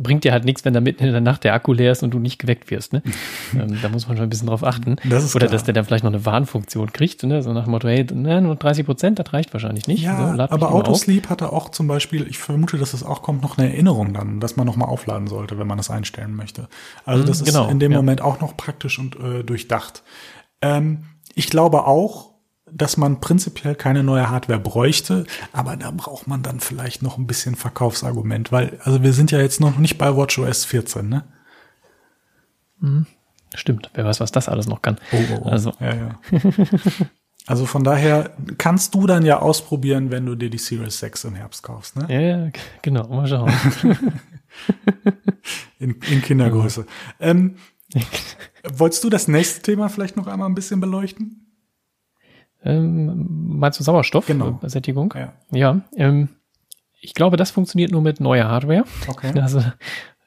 bringt dir halt nichts, wenn da mitten in der Nacht der Akku leer ist und du nicht geweckt wirst. Ne? ähm, da muss man schon ein bisschen drauf achten. Das Oder klar. dass der dann vielleicht noch eine Warnfunktion kriegt, ne? so nach dem Motto, hey, ne, nur 30 Prozent, das reicht wahrscheinlich nicht. Ja, so, aber Autosleep hatte auch zum Beispiel, ich vermute, dass es auch kommt, noch eine Erinnerung dann, dass man nochmal aufladen sollte, wenn man das einstellen möchte. Also mhm, das genau, ist in dem ja. Moment auch noch praktisch und äh, durchdacht. Ähm, ich glaube auch, dass man prinzipiell keine neue Hardware bräuchte, aber da braucht man dann vielleicht noch ein bisschen Verkaufsargument, weil, also wir sind ja jetzt noch nicht bei WatchOS 14, ne? Mhm. Stimmt, wer weiß, was das alles noch kann. Oh, oh, oh. Also. Ja, ja. also von daher kannst du dann ja ausprobieren, wenn du dir die Series 6 im Herbst kaufst, ne? Ja, ja genau, mal schauen. in, in Kindergröße. Ähm, wolltest du das nächste Thema vielleicht noch einmal ein bisschen beleuchten? Ähm, meinst du Sauerstoffsättigung? Genau. Ja, ja ähm, ich glaube, das funktioniert nur mit neuer Hardware. Okay. Also,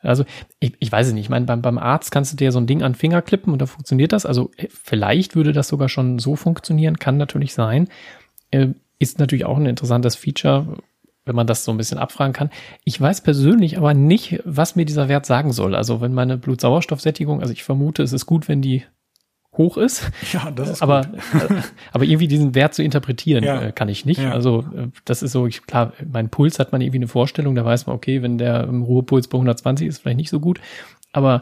also ich, ich weiß es nicht. Ich meine, beim, beim Arzt kannst du dir so ein Ding an den Finger klippen und da funktioniert das. Also äh, vielleicht würde das sogar schon so funktionieren, kann natürlich sein. Äh, ist natürlich auch ein interessantes Feature, wenn man das so ein bisschen abfragen kann. Ich weiß persönlich aber nicht, was mir dieser Wert sagen soll. Also wenn meine Blutsauerstoffsättigung, also ich vermute, es ist gut, wenn die hoch ist. Ja, das ist aber, gut. aber irgendwie diesen Wert zu interpretieren ja. äh, kann ich nicht. Ja. Also äh, das ist so, ich, klar, mein Puls hat man irgendwie eine Vorstellung, da weiß man, okay, wenn der im Ruhepuls bei 120 ist, vielleicht nicht so gut. Aber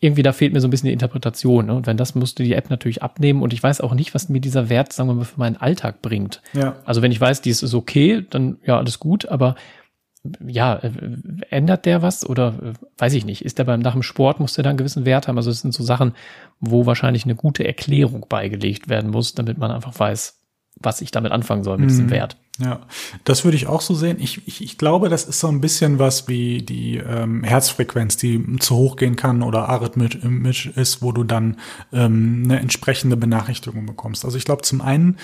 irgendwie da fehlt mir so ein bisschen die Interpretation. Ne? Und wenn das musste die App natürlich abnehmen und ich weiß auch nicht, was mir dieser Wert, sagen wir mal, für meinen Alltag bringt. Ja. Also wenn ich weiß, dies ist okay, dann ja, alles gut, aber ja, äh, ändert der was oder äh, weiß ich nicht, ist der beim nach dem Sport, muss der da einen gewissen Wert haben? Also es sind so Sachen, wo wahrscheinlich eine gute Erklärung beigelegt werden muss, damit man einfach weiß, was ich damit anfangen soll mit mhm. diesem Wert. Ja, das würde ich auch so sehen. Ich, ich, ich glaube, das ist so ein bisschen was wie die ähm, Herzfrequenz, die zu hoch gehen kann oder arrhythmisch ist, wo du dann ähm, eine entsprechende Benachrichtigung bekommst. Also ich glaube, zum einen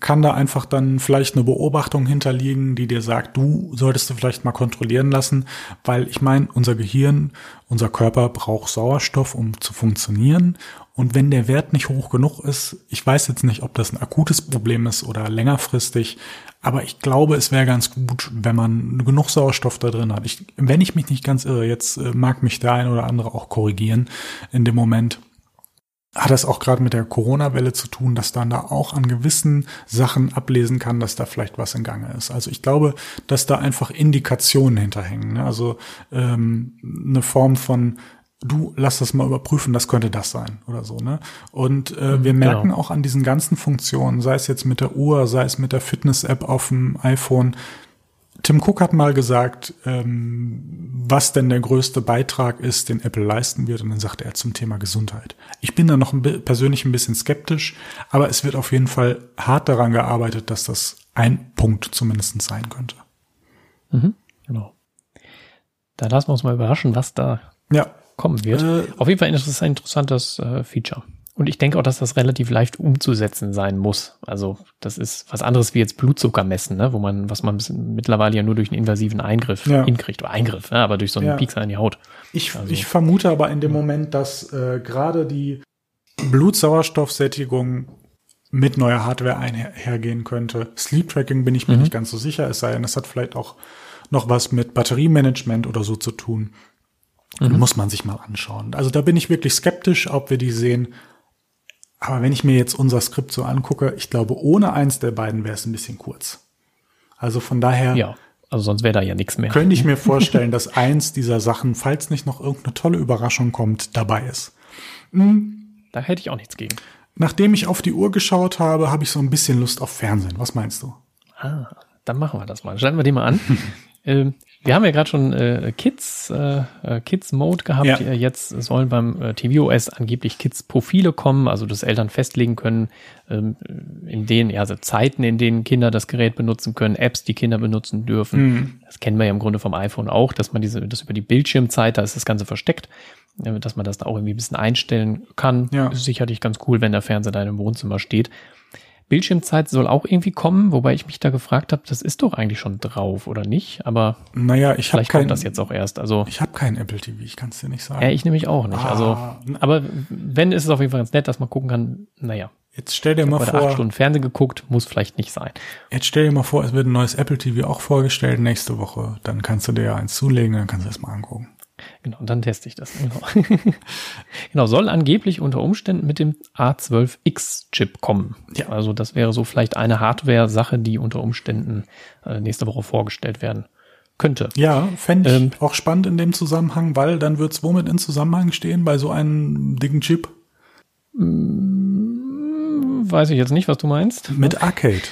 kann da einfach dann vielleicht eine Beobachtung hinterliegen, die dir sagt, du solltest du vielleicht mal kontrollieren lassen, weil ich meine, unser Gehirn, unser Körper braucht Sauerstoff, um zu funktionieren. Und wenn der Wert nicht hoch genug ist, ich weiß jetzt nicht, ob das ein akutes Problem ist oder längerfristig, aber ich glaube, es wäre ganz gut, wenn man genug Sauerstoff da drin hat. Ich, wenn ich mich nicht ganz irre, jetzt äh, mag mich der ein oder andere auch korrigieren in dem Moment hat das auch gerade mit der Corona-Welle zu tun, dass dann da auch an gewissen Sachen ablesen kann, dass da vielleicht was in Gange ist. Also ich glaube, dass da einfach Indikationen hinterhängen. Ne? Also ähm, eine Form von du lass das mal überprüfen, das könnte das sein oder so, ne? Und äh, wir genau. merken auch an diesen ganzen Funktionen, sei es jetzt mit der Uhr, sei es mit der Fitness-App auf dem iPhone, Tim Cook hat mal gesagt, ähm, was denn der größte Beitrag ist, den Apple leisten wird. Und dann sagte er zum Thema Gesundheit. Ich bin da noch ein persönlich ein bisschen skeptisch, aber es wird auf jeden Fall hart daran gearbeitet, dass das ein Punkt zumindest sein könnte. Mhm, genau. Da lassen wir uns mal überraschen, was da ja. kommen wird. Äh, auf jeden Fall ist es ein interessantes äh, Feature. Und ich denke auch, dass das relativ leicht umzusetzen sein muss. Also das ist was anderes wie jetzt Blutzucker messen, ne? wo man, was man mittlerweile ja nur durch einen invasiven Eingriff ja. hinkriegt. Oder Eingriff, ne? aber durch so einen ja. Piekser in die Haut. Ich, also. ich vermute aber in dem Moment, dass äh, gerade die Blutsauerstoffsättigung mit neuer Hardware einhergehen könnte. Sleep Tracking bin ich mir mhm. nicht ganz so sicher, es sei denn, es hat vielleicht auch noch was mit Batteriemanagement oder so zu tun. Mhm. Muss man sich mal anschauen. Also da bin ich wirklich skeptisch, ob wir die sehen. Aber wenn ich mir jetzt unser Skript so angucke, ich glaube, ohne eins der beiden wäre es ein bisschen kurz. Also von daher. Ja, also sonst wäre da ja nichts mehr. Könnte ich mir vorstellen, dass eins dieser Sachen, falls nicht noch irgendeine tolle Überraschung kommt, dabei ist. Hm. Da hätte ich auch nichts gegen. Nachdem ich auf die Uhr geschaut habe, habe ich so ein bisschen Lust auf Fernsehen. Was meinst du? Ah, dann machen wir das mal. Schalten wir die mal an. ähm, wir haben ja gerade schon äh, Kids, äh, äh, Kids Mode gehabt. Ja. Jetzt sollen beim äh, tvOS angeblich Kids Profile kommen, also dass Eltern festlegen können, ähm, in denen, ja, also Zeiten, in denen Kinder das Gerät benutzen können, Apps, die Kinder benutzen dürfen. Mhm. Das kennen wir ja im Grunde vom iPhone auch, dass man diese, das über die Bildschirmzeit, da ist das Ganze versteckt, äh, dass man das da auch irgendwie ein bisschen einstellen kann. Ja. Ist sicherlich ganz cool, wenn der Fernseher da im Wohnzimmer steht. Bildschirmzeit soll auch irgendwie kommen, wobei ich mich da gefragt habe, das ist doch eigentlich schon drauf, oder nicht? Aber naja, ich vielleicht kein, kommt das jetzt auch erst. Also ich habe keinen Apple TV, ich kann es dir nicht sagen. Ja, ich nämlich auch nicht. Also, ah, also, aber wenn ist es auf jeden Fall ganz nett, dass man gucken kann. Naja, Jetzt stell dir mal vor. acht Stunden Fernsehen geguckt, muss vielleicht nicht sein. Jetzt stell dir mal vor, es wird ein neues Apple TV auch vorgestellt nächste Woche. Dann kannst du dir ja eins zulegen, dann kannst du es mal angucken. Genau, und dann teste ich das. Genau. genau, soll angeblich unter Umständen mit dem A12X-Chip kommen. Ja. Also das wäre so vielleicht eine Hardware-Sache, die unter Umständen äh, nächste Woche vorgestellt werden könnte. Ja, fände ich ähm, auch spannend in dem Zusammenhang, weil dann wird es womit in Zusammenhang stehen bei so einem dicken Chip? Hm, weiß ich jetzt nicht, was du meinst. Mit Arcade,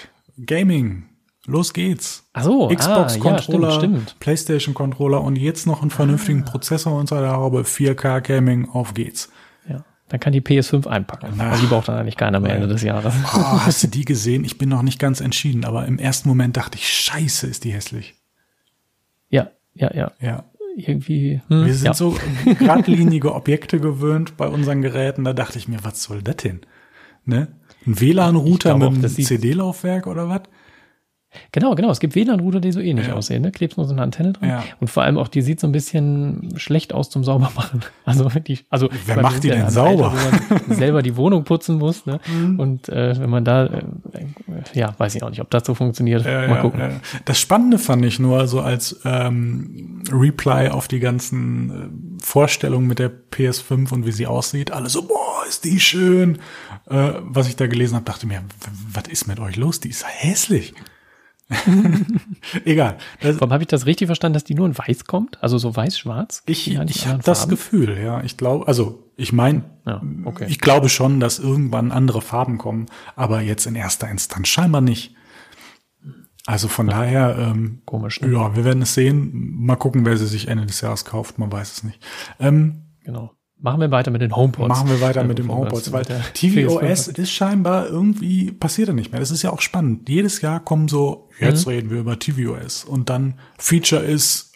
Gaming. Los geht's. Ach so, Xbox-Controller, ah, ja, stimmt, stimmt. PlayStation-Controller und jetzt noch einen vernünftigen ah. Prozessor unter der Haube, 4K-Gaming, auf geht's. Ja, dann kann die PS5 einpacken. Na, die braucht dann eigentlich keiner mehr Ende des Jahres. Oh, hast du die gesehen? Ich bin noch nicht ganz entschieden, aber im ersten Moment dachte ich, scheiße, ist die hässlich. Ja, ja, ja. Ja. Irgendwie. Hm, Wir sind ja. so geradlinige Objekte gewöhnt bei unseren Geräten. Da dachte ich mir, was soll das denn? Ne? Ein WLAN-Router mit einem CD-Laufwerk oder was? Genau, genau. Es gibt WLAN-Router, die so ähnlich ja. aussehen. Ne? Klebst nur so eine Antenne dran. Ja. Und vor allem auch, die sieht so ein bisschen schlecht aus zum Saubermachen. Also, die, also wer macht die denn sauber? Alter, man selber die Wohnung putzen muss. Ne? Mhm. Und äh, wenn man da, äh, ja, weiß ich auch nicht, ob das so funktioniert. Ja, Mal gucken. Das Spannende fand ich nur so als ähm, Reply auf die ganzen äh, Vorstellungen mit der PS5 und wie sie aussieht. Alle so, boah, ist die schön. Äh, was ich da gelesen habe, dachte mir, was ist mit euch los? Die ist hässlich. Egal. Warum habe ich das richtig verstanden, dass die nur in weiß kommt? Also so weiß-schwarz? Ich, ich habe das Gefühl, ja. Ich glaube, also ich meine, ja, okay. ich glaube schon, dass irgendwann andere Farben kommen, aber jetzt in erster Instanz scheinbar nicht. Also von ja. daher, ähm, komisch. Ne? Ja, wir werden es sehen. Mal gucken, wer sie sich Ende des Jahres kauft. Man weiß es nicht. Ähm, genau. Machen wir weiter mit den HomePods. Machen wir weiter mit dem HomePods, weil tvOS ist scheinbar irgendwie passiert er nicht mehr. Das ist ja auch spannend. Jedes Jahr kommen so, jetzt mhm. reden wir über tvOS und dann Feature ist,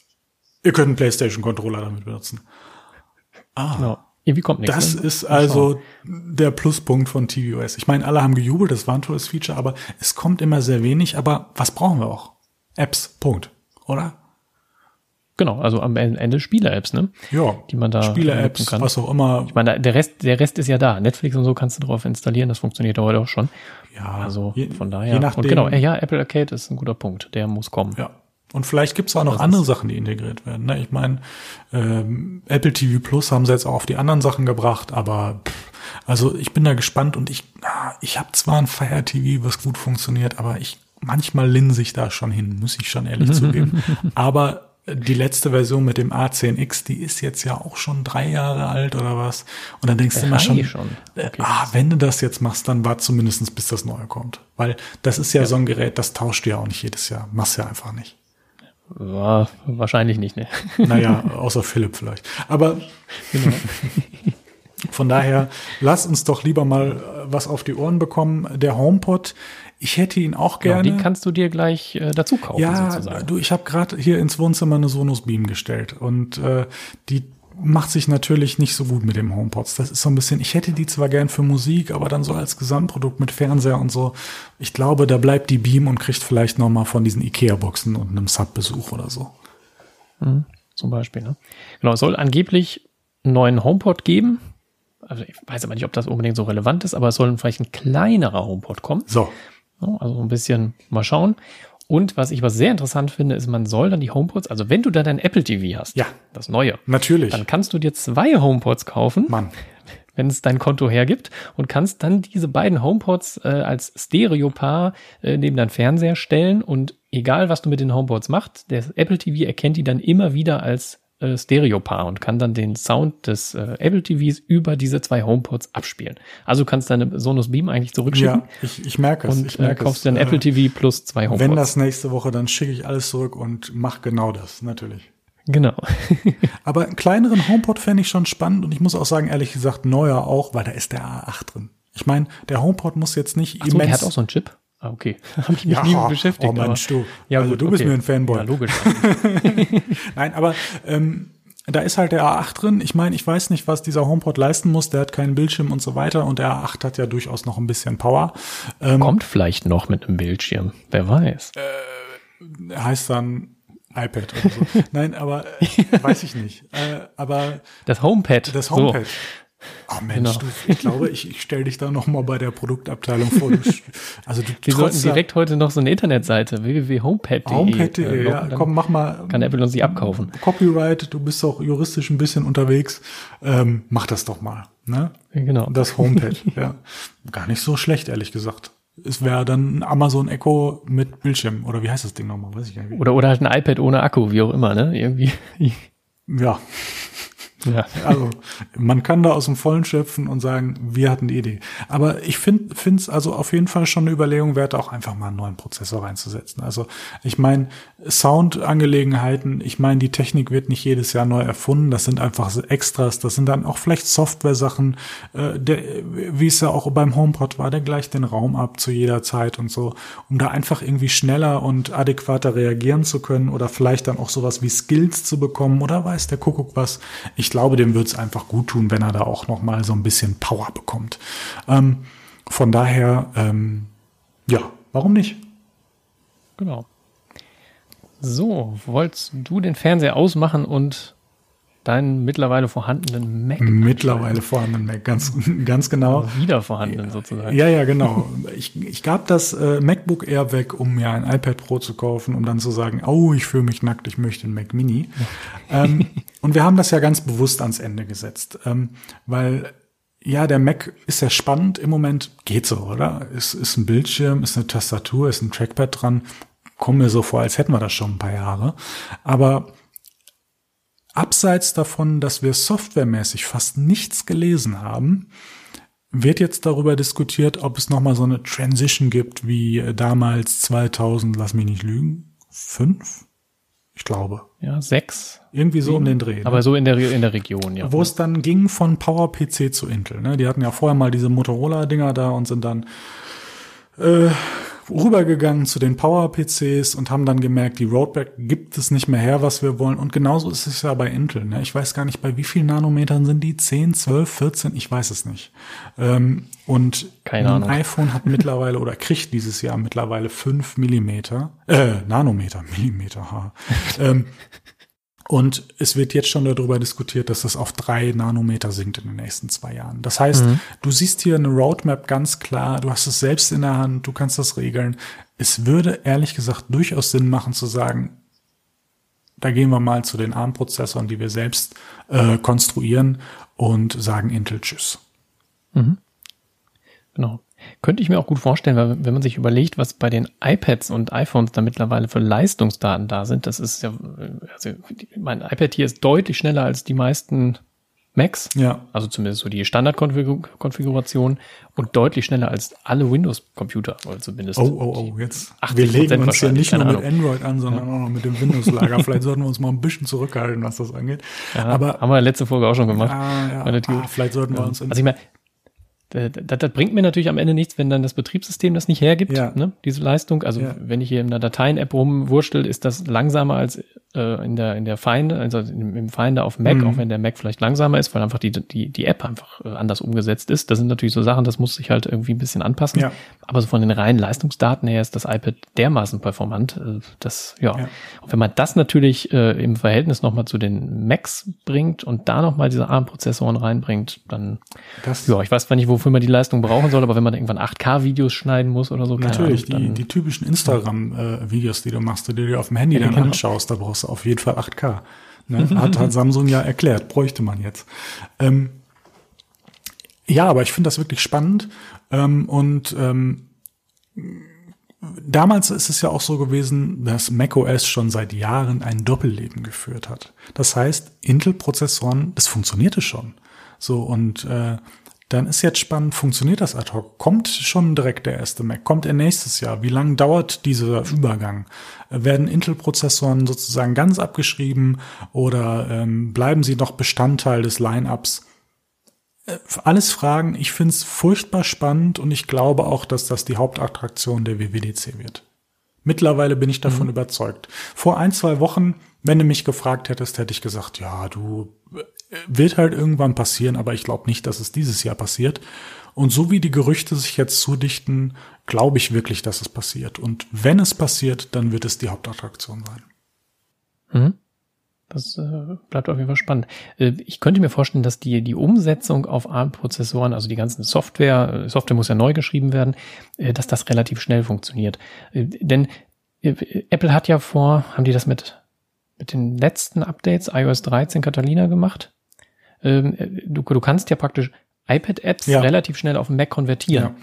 ihr könnt einen PlayStation Controller damit benutzen. Ah. Genau. Irgendwie kommt nichts. Das ne? ist also der Pluspunkt von tvOS. Ich meine, alle haben gejubelt, das war ein tolles Feature, aber es kommt immer sehr wenig. Aber was brauchen wir auch? Apps, Punkt. Oder? Genau, also am Ende Spiele-Apps, ne? Ja. Die man da Spiele-Apps, kann. was auch immer. Ich meine, der Rest, der Rest ist ja da. Netflix und so kannst du drauf installieren, das funktioniert heute auch schon. Ja. Also je, von daher. Je nachdem, und genau, ja, Apple Arcade ist ein guter Punkt. Der muss kommen. Ja. Und vielleicht gibt's auch noch das andere Sachen, die integriert werden. Ne? Ich meine, ähm, Apple TV Plus haben sie jetzt auch auf die anderen Sachen gebracht, aber pff, also ich bin da gespannt und ich, ich habe zwar ein Fire TV, was gut funktioniert, aber ich manchmal linse ich da schon hin, muss ich schon ehrlich zugeben. Aber die letzte Version mit dem A10X, die ist jetzt ja auch schon drei Jahre alt oder was. Und dann denkst du immer schon, schon. Äh, okay. ah, wenn du das jetzt machst, dann wart zumindest bis das Neue kommt. Weil das ist ja, ja, so ein Gerät, das tauscht du ja auch nicht jedes Jahr. Machst ja einfach nicht. War wahrscheinlich nicht, ne? Naja, außer Philipp vielleicht. Aber genau. von daher, lass uns doch lieber mal äh, was auf die Ohren bekommen. Der HomePod, ich hätte ihn auch gerne. Genau, den kannst du dir gleich äh, dazu kaufen, ja, sozusagen. du, ich habe gerade hier ins Wohnzimmer eine Sonos Beam gestellt und äh, die macht sich natürlich nicht so gut mit dem HomePods. Das ist so ein bisschen, ich hätte die zwar gern für Musik, aber dann so als Gesamtprodukt mit Fernseher und so. Ich glaube, da bleibt die Beam und kriegt vielleicht noch mal von diesen Ikea-Boxen und einem Sub-Besuch oder so. Mhm, zum Beispiel, ne? Genau, es soll angeblich einen neuen HomePod geben. Also ich weiß aber nicht, ob das unbedingt so relevant ist, aber es soll vielleicht ein kleinerer HomePod kommen. So. Also ein bisschen mal schauen. Und was ich was sehr interessant finde, ist, man soll dann die HomePods, also wenn du da dein Apple TV hast, ja, das neue, natürlich, dann kannst du dir zwei HomePods kaufen, Mann. wenn es dein Konto hergibt und kannst dann diese beiden HomePods äh, als Stereopaar äh, neben dein Fernseher stellen und egal was du mit den HomePods machst, der Apple TV erkennt die dann immer wieder als äh, Stereopaar und kann dann den Sound des äh, Apple TVs über diese zwei HomePods abspielen. Also du kannst deine Sonos Beam eigentlich zurückschicken. Ja, ich, ich merke es. Und ich merke äh, kaufst es. dann Äh, Apple TV plus zwei HomePods. Wenn das nächste Woche, dann schicke ich alles zurück und mach genau das, natürlich. Genau. Aber einen kleineren HomePod fände ich schon spannend und ich muss auch sagen, ehrlich gesagt, neuer auch, weil da ist der A8 drin. Ich meine, der HomePod muss jetzt nicht Ach so, der hat auch so einen Chip? Ah, okay. Habe ich mich Ja, nie mit beschäftigt. oh Mensch, du. Ja, Also gut, du bist okay. mir ein Fanboy. Ja, logisch. Nein, aber ähm, da ist halt der A8 drin. Ich meine, ich weiß nicht, was dieser HomePod leisten muss. Der hat keinen Bildschirm und so weiter. Und der A8 hat ja durchaus noch ein bisschen Power. Ähm, Kommt vielleicht noch mit einem Bildschirm. Wer weiß. heißt dann iPad oder so. Nein, aber äh, weiß ich nicht. Äh, aber Das HomePad. das So. Oh Mensch, Genau. du, ich glaube, ich, ich stelle dich da noch mal bei der Produktabteilung vor. Du, also du Wir sollten direkt heute noch so eine Internetseite www.homepad.de. HomePad.de, äh, ja, komm, mach mal. Kann Apple uns die abkaufen. Copyright, du bist auch juristisch ein bisschen unterwegs. Ähm, mach das doch mal. Ne? Genau. Das HomePad, ja. Gar nicht so schlecht, ehrlich gesagt. Es wäre dann ein Amazon Echo mit Bildschirm. Oder wie heißt das Ding nochmal? Weiß ich gar nicht. Oder, oder halt ein iPad ohne Akku, wie auch immer, ne? Irgendwie. Ja, Ja. also man kann da aus dem Vollen schöpfen und sagen, wir hatten die Idee. Aber ich finde es also auf jeden Fall schon eine Überlegung wert, auch einfach mal einen neuen Prozessor reinzusetzen. Also ich meine, Soundangelegenheiten, ich meine, die Technik wird nicht jedes Jahr neu erfunden. Das sind einfach Extras, das sind dann auch vielleicht Software-Sachen, äh, der, wie es ja auch beim HomePod war, der gleicht den Raum ab zu jeder Zeit und so, um da einfach irgendwie schneller und adäquater reagieren zu können oder vielleicht dann auch sowas wie Skills zu bekommen oder weiß der Kuckuck was. Ich glaube, dem wird es einfach gut tun, wenn er da auch noch mal so ein bisschen Power bekommt. Ähm, von daher, ähm, ja, warum nicht? Genau. So, wolltest du den Fernseher ausmachen und deinen mittlerweile vorhandenen Mac Mittlerweile vorhanden Mac, ganz, ganz genau. anschalten? wieder vorhandenen sozusagen. Ja, ja, genau. Ich, ich gab das äh, MacBook Air weg, um mir ein iPad Pro zu kaufen, um dann zu sagen, oh, ich fühle mich nackt, ich möchte einen Mac Mini. ähm, und wir haben das ja ganz bewusst ans Ende gesetzt, ähm, weil ja, der Mac ist ja spannend. Im Moment geht so, oder? Es ist ein Bildschirm, ist eine Tastatur, ist ein Trackpad dran. Kommt mir so vor, als hätten wir das schon ein paar Jahre. Aber abseits davon, dass wir softwaremäßig fast nichts gelesen haben, wird jetzt darüber diskutiert, ob es nochmal so eine Transition gibt wie äh, damals 2000, lass mich nicht lügen, fünf? Ich glaube. Ja, sechs. Irgendwie so um den Dreh. ne? Aber so in der, in der Region, ja. Wo es dann ging von PowerPC zu Intel. Ne? Die hatten ja vorher mal diese Motorola-Dinger da und sind dann äh, rübergegangen zu den PowerPCs und haben dann gemerkt, die Roadback gibt es nicht mehr her, was wir wollen. Und genauso ist es ja bei Intel. Ne? Ich weiß gar nicht, bei wie vielen Nanometern sind die? 10, 12, 14? Ich weiß es nicht. Ähm, und Keine ein Ahnung. iPhone hat mittlerweile oder kriegt dieses Jahr mittlerweile 5 Millimeter, äh, Nanometer, Millimeter, ha. ähm, und es wird jetzt schon darüber diskutiert, dass das auf drei Nanometer sinkt in den nächsten zwei Jahren. Das heißt, du siehst hier eine Roadmap ganz klar, du hast es selbst in der Hand, du kannst das regeln. Es würde ehrlich gesagt durchaus Sinn machen zu sagen, da gehen wir mal zu den ARM-Prozessoren, die wir selbst äh, konstruieren und sagen Intel Tschüss. Genau. Könnte ich mir auch gut vorstellen, weil wenn man sich überlegt, was bei den iPads und iPhones da mittlerweile für Leistungsdaten da sind, das ist ja, also mein iPad hier ist deutlich schneller als die meisten Macs. Ja. Also zumindest so die Standardkonfiguration und deutlich schneller als alle Windows-Computer, oder zumindest. Oh, oh, oh, jetzt. 80% Wir legen uns ja nicht nur mit Android an, sondern auch noch mit dem Windows-Lager. Vielleicht sollten wir uns mal ein bisschen zurückhalten, was das angeht. Ja, Aber haben wir letzte Folge auch schon gemacht. ah, ja, ah, vielleicht sollten wir uns Also ich meine, das, das, das bringt mir natürlich am Ende nichts, wenn dann das Betriebssystem das nicht hergibt, Ja. ne, diese Leistung. Also Ja. wenn ich hier in einer Dateien-App rumwurstel, ist das langsamer als äh, in der in der Finder, also im, Finder auf Mac, Mhm. auch wenn der Mac vielleicht langsamer ist, weil einfach die die die App einfach äh, anders umgesetzt ist. Das sind natürlich so Sachen, das muss sich halt irgendwie ein bisschen anpassen. Ja. Aber so von den reinen Leistungsdaten her ist das iPad dermaßen performant, äh, dass ja, Ja. und wenn man das natürlich äh, im Verhältnis nochmal zu den Macs bringt und da nochmal diese ARM-Prozessoren reinbringt, dann das. ja, ich weiß zwar nicht, wofür man die Leistung brauchen soll, aber wenn man irgendwann 8K-Videos schneiden muss oder so, Natürlich, die, dann, die typischen Instagram-Videos, die du machst, die du dir auf dem Handy Ja, dann genau. anschaust, da brauchst du auf jeden Fall 8K. Ne? Hat, hat Samsung ja erklärt, bräuchte man jetzt. Ähm, ja, aber ich finde das wirklich spannend. Ähm, und ähm, damals ist es ja auch so gewesen, dass macOS schon seit Jahren ein Doppelleben geführt hat. Das heißt, Intel-Prozessoren, das funktionierte schon. So, und äh, dann ist jetzt spannend, funktioniert das ad hoc? Kommt schon direkt der erste Mac? Kommt er nächstes Jahr? Wie lange dauert dieser Übergang? Werden Intel-Prozessoren sozusagen ganz abgeschrieben oder ähm, bleiben sie noch Bestandteil des Line-Ups? Äh, Alles Fragen. Ich finde es furchtbar spannend und ich glaube auch, dass das die Hauptattraktion der WWDC wird. Mittlerweile bin ich davon überzeugt. Vor ein, zwei Wochen, wenn du mich gefragt hättest, hätte ich gesagt, ja, du wird halt irgendwann passieren, aber ich glaube nicht, dass es dieses Jahr passiert. Und so wie die Gerüchte sich jetzt zudichten, glaube ich wirklich, dass es passiert. Und wenn es passiert, dann wird es die Hauptattraktion sein. Mhm. Das äh, bleibt auf jeden Fall spannend. Äh, ich könnte mir vorstellen, dass die, die Umsetzung auf ARM-Prozessoren, also die ganzen Software, äh, Software muss ja neu geschrieben werden, dass das relativ schnell funktioniert. Denn Apple hat ja vor, haben die das mit, mit den letzten Updates, iOS 13 Catalina gemacht? Ähm, äh, du, du kannst ja praktisch iPad-Apps Ja. relativ schnell auf den Mac konvertieren Ja.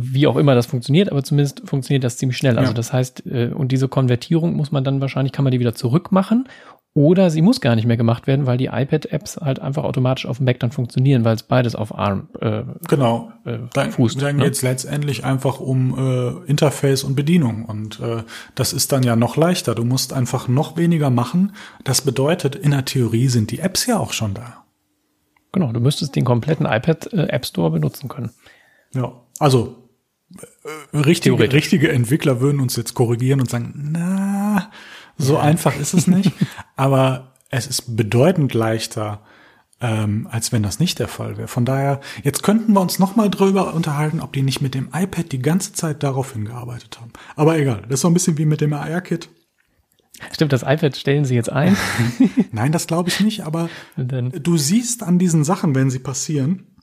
wie auch immer das funktioniert, aber zumindest funktioniert das ziemlich schnell. Also Ja. das heißt, äh, und diese Konvertierung muss man dann wahrscheinlich, kann man die wieder zurückmachen oder sie muss gar nicht mehr gemacht werden, weil die iPad-Apps halt einfach automatisch auf dem Mac dann funktionieren, weil es beides auf ARM äh, Genau. äh, Dann, fußt. dann ne? geht's letztendlich einfach um äh, Interface und Bedienung. Und äh, das ist dann ja noch leichter. Du musst einfach noch weniger machen. Das bedeutet, in der Theorie sind die Apps ja auch schon da. Genau, du müsstest den kompletten iPad äh, App Store benutzen können. Ja. Also äh, richtige, richtige Entwickler würden uns jetzt korrigieren und sagen, na, so einfach ist es nicht. Aber es ist bedeutend leichter, ähm, als wenn das nicht der Fall wäre. Von daher, jetzt könnten wir uns noch mal drüber unterhalten, ob die nicht mit dem iPad die ganze Zeit darauf hingearbeitet haben. Aber egal, das ist so ein bisschen wie mit dem AR-Kit. Stimmt, das iPad stellen sie jetzt ein. Nein, das glaube ich nicht, aber du siehst an diesen Sachen, wenn sie passieren,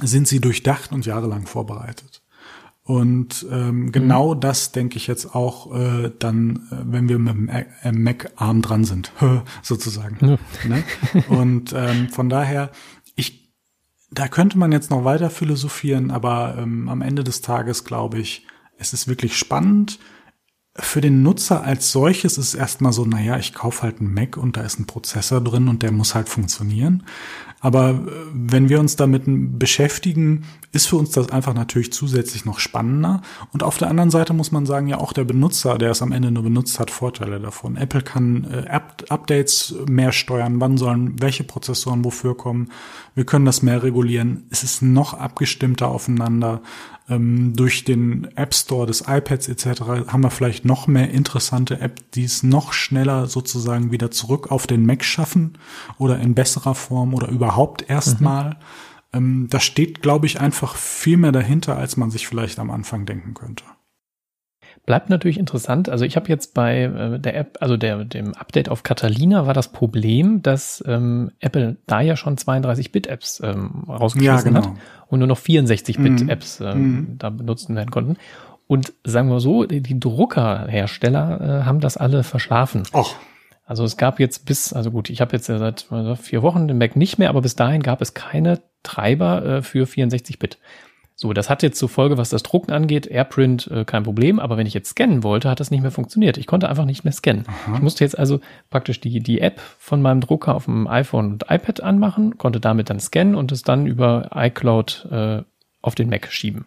sind sie durchdacht und jahrelang vorbereitet. Und ähm, genau das denke ich jetzt auch äh, dann, äh, wenn wir mit dem äh, Mac-Arm dran sind, sozusagen. Ja. Ne? Und ähm, von daher, ich, da könnte man jetzt noch weiter philosophieren, aber ähm, am Ende des Tages glaube ich, es ist wirklich spannend. Für den Nutzer als solches ist es erstmal so, naja, ich kaufe halt einen Mac und da ist ein Prozessor drin und der muss halt funktionieren. Aber äh, wenn wir uns damit beschäftigen, ist für uns das einfach natürlich zusätzlich noch spannender. Und auf der anderen Seite muss man sagen, ja auch der Benutzer, der es am Ende nur benutzt, hat Vorteile davon. Apple kann äh, App Updates mehr steuern, wann sollen welche Prozessoren wofür kommen. Wir können das mehr regulieren. Es ist noch abgestimmter aufeinander. Ähm, durch den App Store des iPads etc. haben wir vielleicht noch mehr interessante Apps, die es noch schneller sozusagen wieder zurück auf den Mac schaffen oder in besserer Form oder überhaupt erstmal. Ähm, da steht, glaube ich, einfach viel mehr dahinter, als man sich vielleicht am Anfang denken könnte. Bleibt natürlich interessant. Also ich habe jetzt bei äh, der App, also der, dem Update auf Catalina war das Problem, dass ähm, Apple da ja schon 32-Bit-Apps ähm, rausgeschmissen Ja, genau. hat und nur noch 64-Bit-Apps Mhm. ähm, Mhm. da benutzt werden konnten. Und sagen wir so, die, die Druckerhersteller äh, haben das alle verschlafen. Och, Also es gab jetzt bis, also gut, ich habe jetzt ja seit vier Wochen den Mac nicht mehr, aber bis dahin gab es keine Treiber äh, für 64-Bit. So, das hat jetzt zur Folge, was das Drucken angeht, AirPrint äh, kein Problem, aber wenn ich jetzt scannen wollte, hat das nicht mehr funktioniert. Ich konnte einfach nicht mehr scannen. Aha. Ich musste jetzt also praktisch die, die App von meinem Drucker auf dem iPhone und iPad anmachen, konnte damit dann scannen und es dann über iCloud äh, auf den Mac schieben.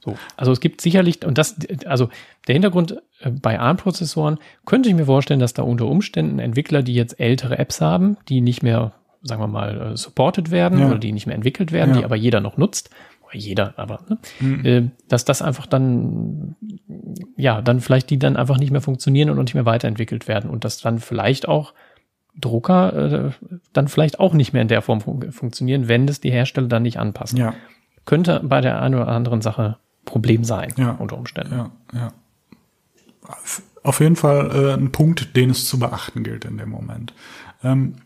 So, also es gibt sicherlich, und das, also der Hintergrund äh, bei ARM-Prozessoren könnte ich mir vorstellen, dass da unter Umständen Entwickler, die jetzt ältere Apps haben, die nicht mehr, sagen wir mal, äh, supported werden ja. oder die nicht mehr entwickelt werden, ja. die aber jeder noch nutzt, jeder, aber ne? mhm. äh, dass das einfach dann, ja, dann vielleicht die dann einfach nicht mehr funktionieren und nicht mehr weiterentwickelt werden und dass dann vielleicht auch Drucker äh, dann vielleicht auch nicht mehr in der Form fun funktionieren, wenn das die Hersteller dann nicht anpassen. Ja. Könnte bei der einen oder anderen Sache Problem sein, ja. unter Umständen. Ja, ja. Auf jeden Fall äh, ein Punkt, den es zu beachten gilt in dem Moment. Ähm,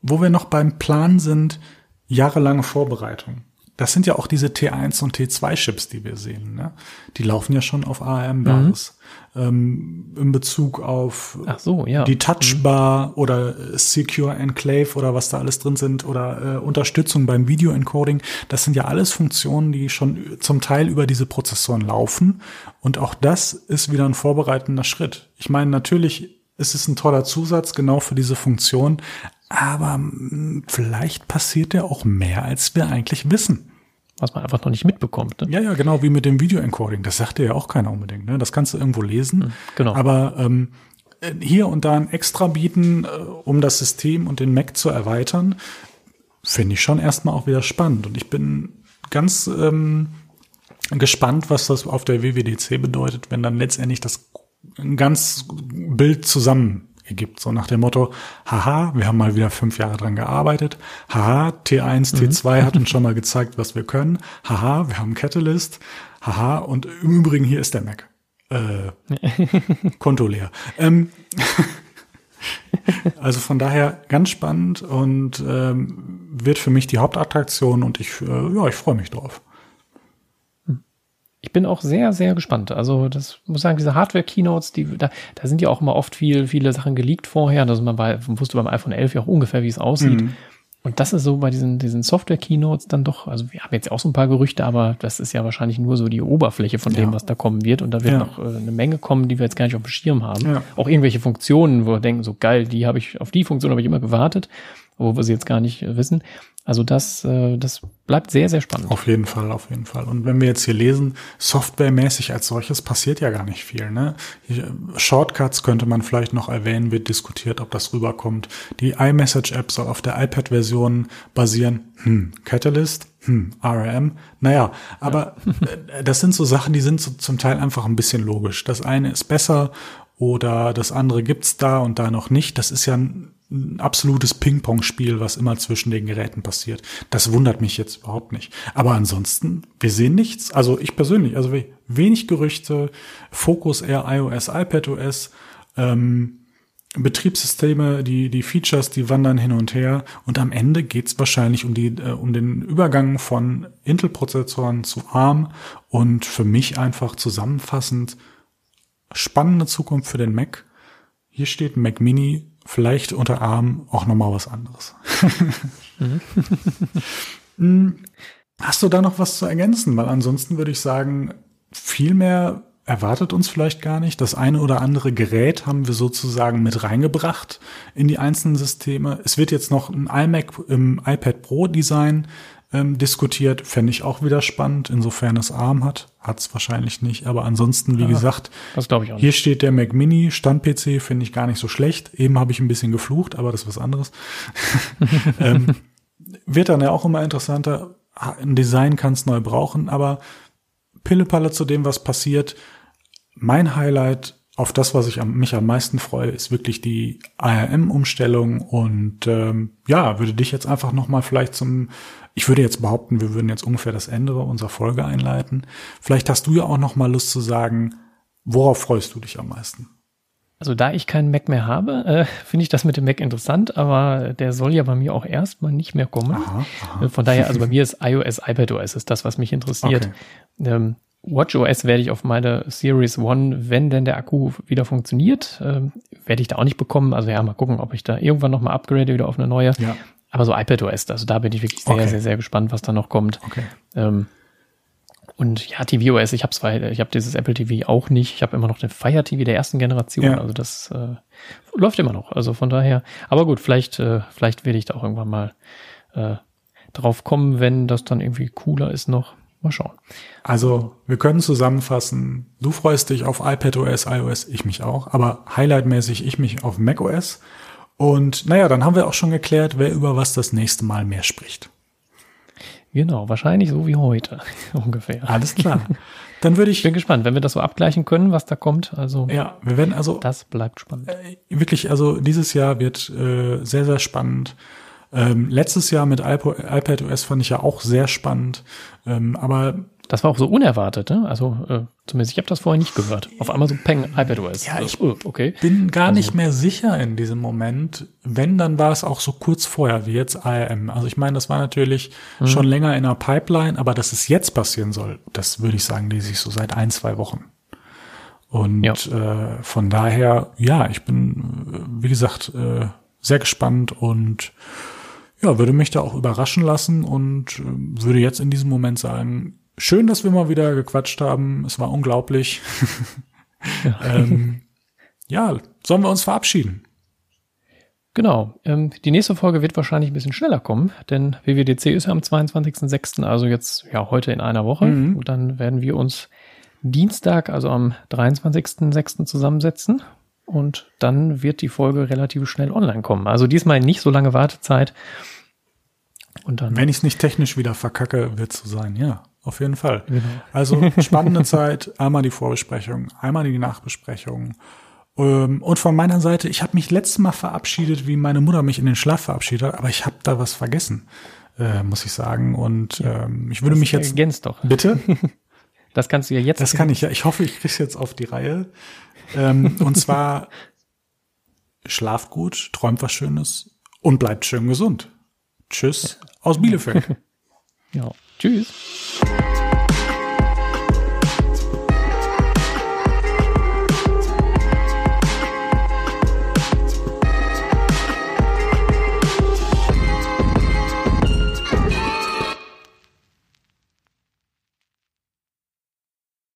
wo wir noch beim Plan sind, jahrelange Vorbereitung das sind ja auch diese T1 und T2-Chips, die wir sehen. Ne? Die laufen ja schon auf ARM-Basis. Mhm. Ähm, in Bezug auf so, ja. die Touchbar mhm. oder Secure Enclave oder was da alles drin sind oder äh, Unterstützung beim Video-Encoding. Das sind ja alles Funktionen, die schon zum Teil über diese Prozessoren laufen. Und auch das ist wieder ein vorbereitender Schritt. Ich meine, natürlich ist es ein toller Zusatz genau für diese Funktion, aber hm, vielleicht passiert ja auch mehr, als wir eigentlich wissen. Was man einfach noch nicht mitbekommt. Ne? Ja, ja, genau, wie mit dem Video-Encoding. Das sagt ja auch keiner unbedingt. Ne? Das kannst du irgendwo lesen. Hm, genau. Aber ähm, hier und da ein Extra bieten, äh, um das System und den Mac zu erweitern, finde ich schon erstmal auch wieder spannend. Und ich bin ganz ähm, gespannt, was das auf der WWDC bedeutet, wenn dann letztendlich das ein ganz Bild zusammen ergibt. So nach dem Motto, haha, wir haben mal wieder fünf Jahre dran gearbeitet. Haha, T1, mhm. T2 hat uns schon mal gezeigt, was wir können. Haha, wir haben Catalyst. Haha, und im Übrigen hier ist der Mac. Äh, Konto leer. Ähm, also von daher ganz spannend und ähm, wird für mich die Hauptattraktion und ich, äh, ja, ich freue mich drauf ich bin auch sehr, sehr gespannt. Also, das muss ich sagen, diese Hardware-Keynotes, die, da, da sind ja auch immer oft viel, viele Sachen geleakt vorher. Also man, bei, man wusste beim iPhone 11 ja auch ungefähr, wie es aussieht. Mhm. Und das ist so bei diesen, diesen Software-Keynotes dann doch, also wir haben jetzt auch so ein paar Gerüchte, aber das ist ja wahrscheinlich nur so die Oberfläche von dem, ja. was da kommen wird. Und da wird ja. noch äh, eine Menge kommen, die wir jetzt gar nicht auf dem Schirm haben. Ja. Auch irgendwelche Funktionen, wo wir denken, so geil, die habe ich, auf die Funktion habe ich immer gewartet, wo wir sie jetzt gar nicht wissen. Also das, äh, das bleibt sehr, sehr spannend. Auf jeden Fall, auf jeden Fall. Und wenn wir jetzt hier lesen, softwaremäßig als solches passiert ja gar nicht viel. Ne? Shortcuts könnte man vielleicht noch erwähnen, wird diskutiert, ob das rüberkommt. Die iMessage-App soll auf der iPad-Version basieren. Hm, Catalyst, hm, RRM. Naja, aber ja. das sind so Sachen, die sind so zum Teil einfach ein bisschen logisch. Das eine ist besser oder das andere gibt's da und da noch nicht. Das ist ja ein ein absolutes Ping-Pong-Spiel, was immer zwischen den Geräten passiert. Das wundert mich jetzt überhaupt nicht. Aber ansonsten, wir sehen nichts. Also ich persönlich, also wenig Gerüchte, Fokus eher iOS, iPadOS, ähm, Betriebssysteme, die, die Features, die wandern hin und her. Und am Ende geht's wahrscheinlich um, die, äh, um den Übergang von Intel-Prozessoren zu ARM. Und für mich einfach zusammenfassend spannende Zukunft für den Mac. Hier steht Mac Mini vielleicht unter Arm auch nochmal was anderes. mhm. Hast du da noch was zu ergänzen? Weil ansonsten würde ich sagen, viel mehr erwartet uns vielleicht gar nicht. Das eine oder andere Gerät haben wir sozusagen mit reingebracht in die einzelnen Systeme. Es wird jetzt noch ein iMac im iPad Pro Design ähm, diskutiert. Fände ich auch wieder spannend, insofern es ARM hat. Hat es wahrscheinlich nicht. Aber ansonsten, wie ja, gesagt, das ich auch hier nicht. steht der Mac Mini, Stand-PC, finde ich gar nicht so schlecht. Eben habe ich ein bisschen geflucht, aber das ist was anderes. ähm, wird dann ja auch immer interessanter. Ein Design kann es neu brauchen, aber Pillepalle zu dem, was passiert. Mein Highlight auf das, was ich am, mich am meisten freue, ist wirklich die ARM-Umstellung und ähm, ja, würde dich jetzt einfach nochmal vielleicht zum ich würde jetzt behaupten, wir würden jetzt ungefähr das Ende unserer Folge einleiten. Vielleicht hast du ja auch noch mal Lust zu sagen, worauf freust du dich am meisten? Also da ich keinen Mac mehr habe, äh, finde ich das mit dem Mac interessant, aber der soll ja bei mir auch erstmal nicht mehr kommen. Aha, aha. Äh, von daher, also bei mir ist iOS, iPadOS ist das, was mich interessiert. Okay. Ähm, WatchOS werde ich auf meine Series One, wenn denn der Akku wieder funktioniert, äh, werde ich da auch nicht bekommen. Also ja, mal gucken, ob ich da irgendwann nochmal upgrade wieder auf eine neue. Ja. Aber so iPadOS, also da bin ich wirklich sehr, okay. sehr, sehr gespannt, was da noch kommt. Okay. Ähm, Und ja, tvOS, ich habe zwar, ich habe dieses Apple TV auch nicht. Ich habe immer noch den Fire TV der ersten Generation. Ja. Also das äh, läuft immer noch. Also von daher. Aber gut, vielleicht, äh, vielleicht werde ich da auch irgendwann mal äh, drauf kommen, wenn das dann irgendwie cooler ist noch. Mal schauen. Also, wir können zusammenfassen, du freust dich auf iPadOS, iOS, ich mich auch, aber highlightmäßig ich mich auf macOS. Und naja, dann haben wir auch schon geklärt, wer über was das nächste Mal mehr spricht. Genau, wahrscheinlich so wie heute ungefähr. Alles klar. Dann würde ich. Bin gespannt, wenn wir das so abgleichen können, was da kommt. Also ja, wir werden also. Das bleibt spannend. Äh, wirklich, also dieses Jahr wird äh, sehr sehr spannend. Ähm, letztes Jahr mit iPad OS fand ich ja auch sehr spannend. Ähm, aber das war auch so unerwartet, ne? Also äh, zumindest ich habe das vorher nicht gehört. Auf einmal so Peng, iPadOS. Ja, ich oh, okay. bin gar also, nicht mehr sicher in diesem Moment. Wenn, dann war es auch so kurz vorher wie jetzt IAM. Also ich meine, das war natürlich mhm. schon länger in der Pipeline, aber dass es jetzt passieren soll, das würde ich sagen, lese ich so seit ein, zwei Wochen. Und ja. äh, von daher, ja, ich bin, wie gesagt, äh, sehr gespannt und ja, würde mich da auch überraschen lassen und äh, würde jetzt in diesem Moment sagen, schön, dass wir mal wieder gequatscht haben. Es war unglaublich. Ja, ähm, ja sollen wir uns verabschieden? Genau. Ähm, die nächste Folge wird wahrscheinlich ein bisschen schneller kommen, denn WWDC ist ja am 22.06., also jetzt ja heute in einer Woche. Mhm. Und dann werden wir uns Dienstag, also am 23.06. zusammensetzen. Und dann wird die Folge relativ schnell online kommen. Also diesmal nicht so lange Wartezeit. Und dann Wenn ich es nicht technisch wieder verkacke, wird es so sein, ja auf jeden Fall. Genau. Also spannende Zeit, einmal die Vorbesprechung, einmal die Nachbesprechung. Ähm, und von meiner Seite, ich habe mich letztes Mal verabschiedet, wie meine Mutter mich in den Schlaf verabschiedet hat, aber ich habe da was vergessen, äh, muss ich sagen. Und ähm, ich würde mich jetzt. Ergänzt doch. Bitte? Das kannst du ja jetzt. Das kann ich ja. Ich hoffe, ich krieg's jetzt auf die Reihe. Ähm, und zwar schlaft gut, träumt was Schönes und bleibt schön gesund. Tschüss aus Bielefeld. ja. Tschüss.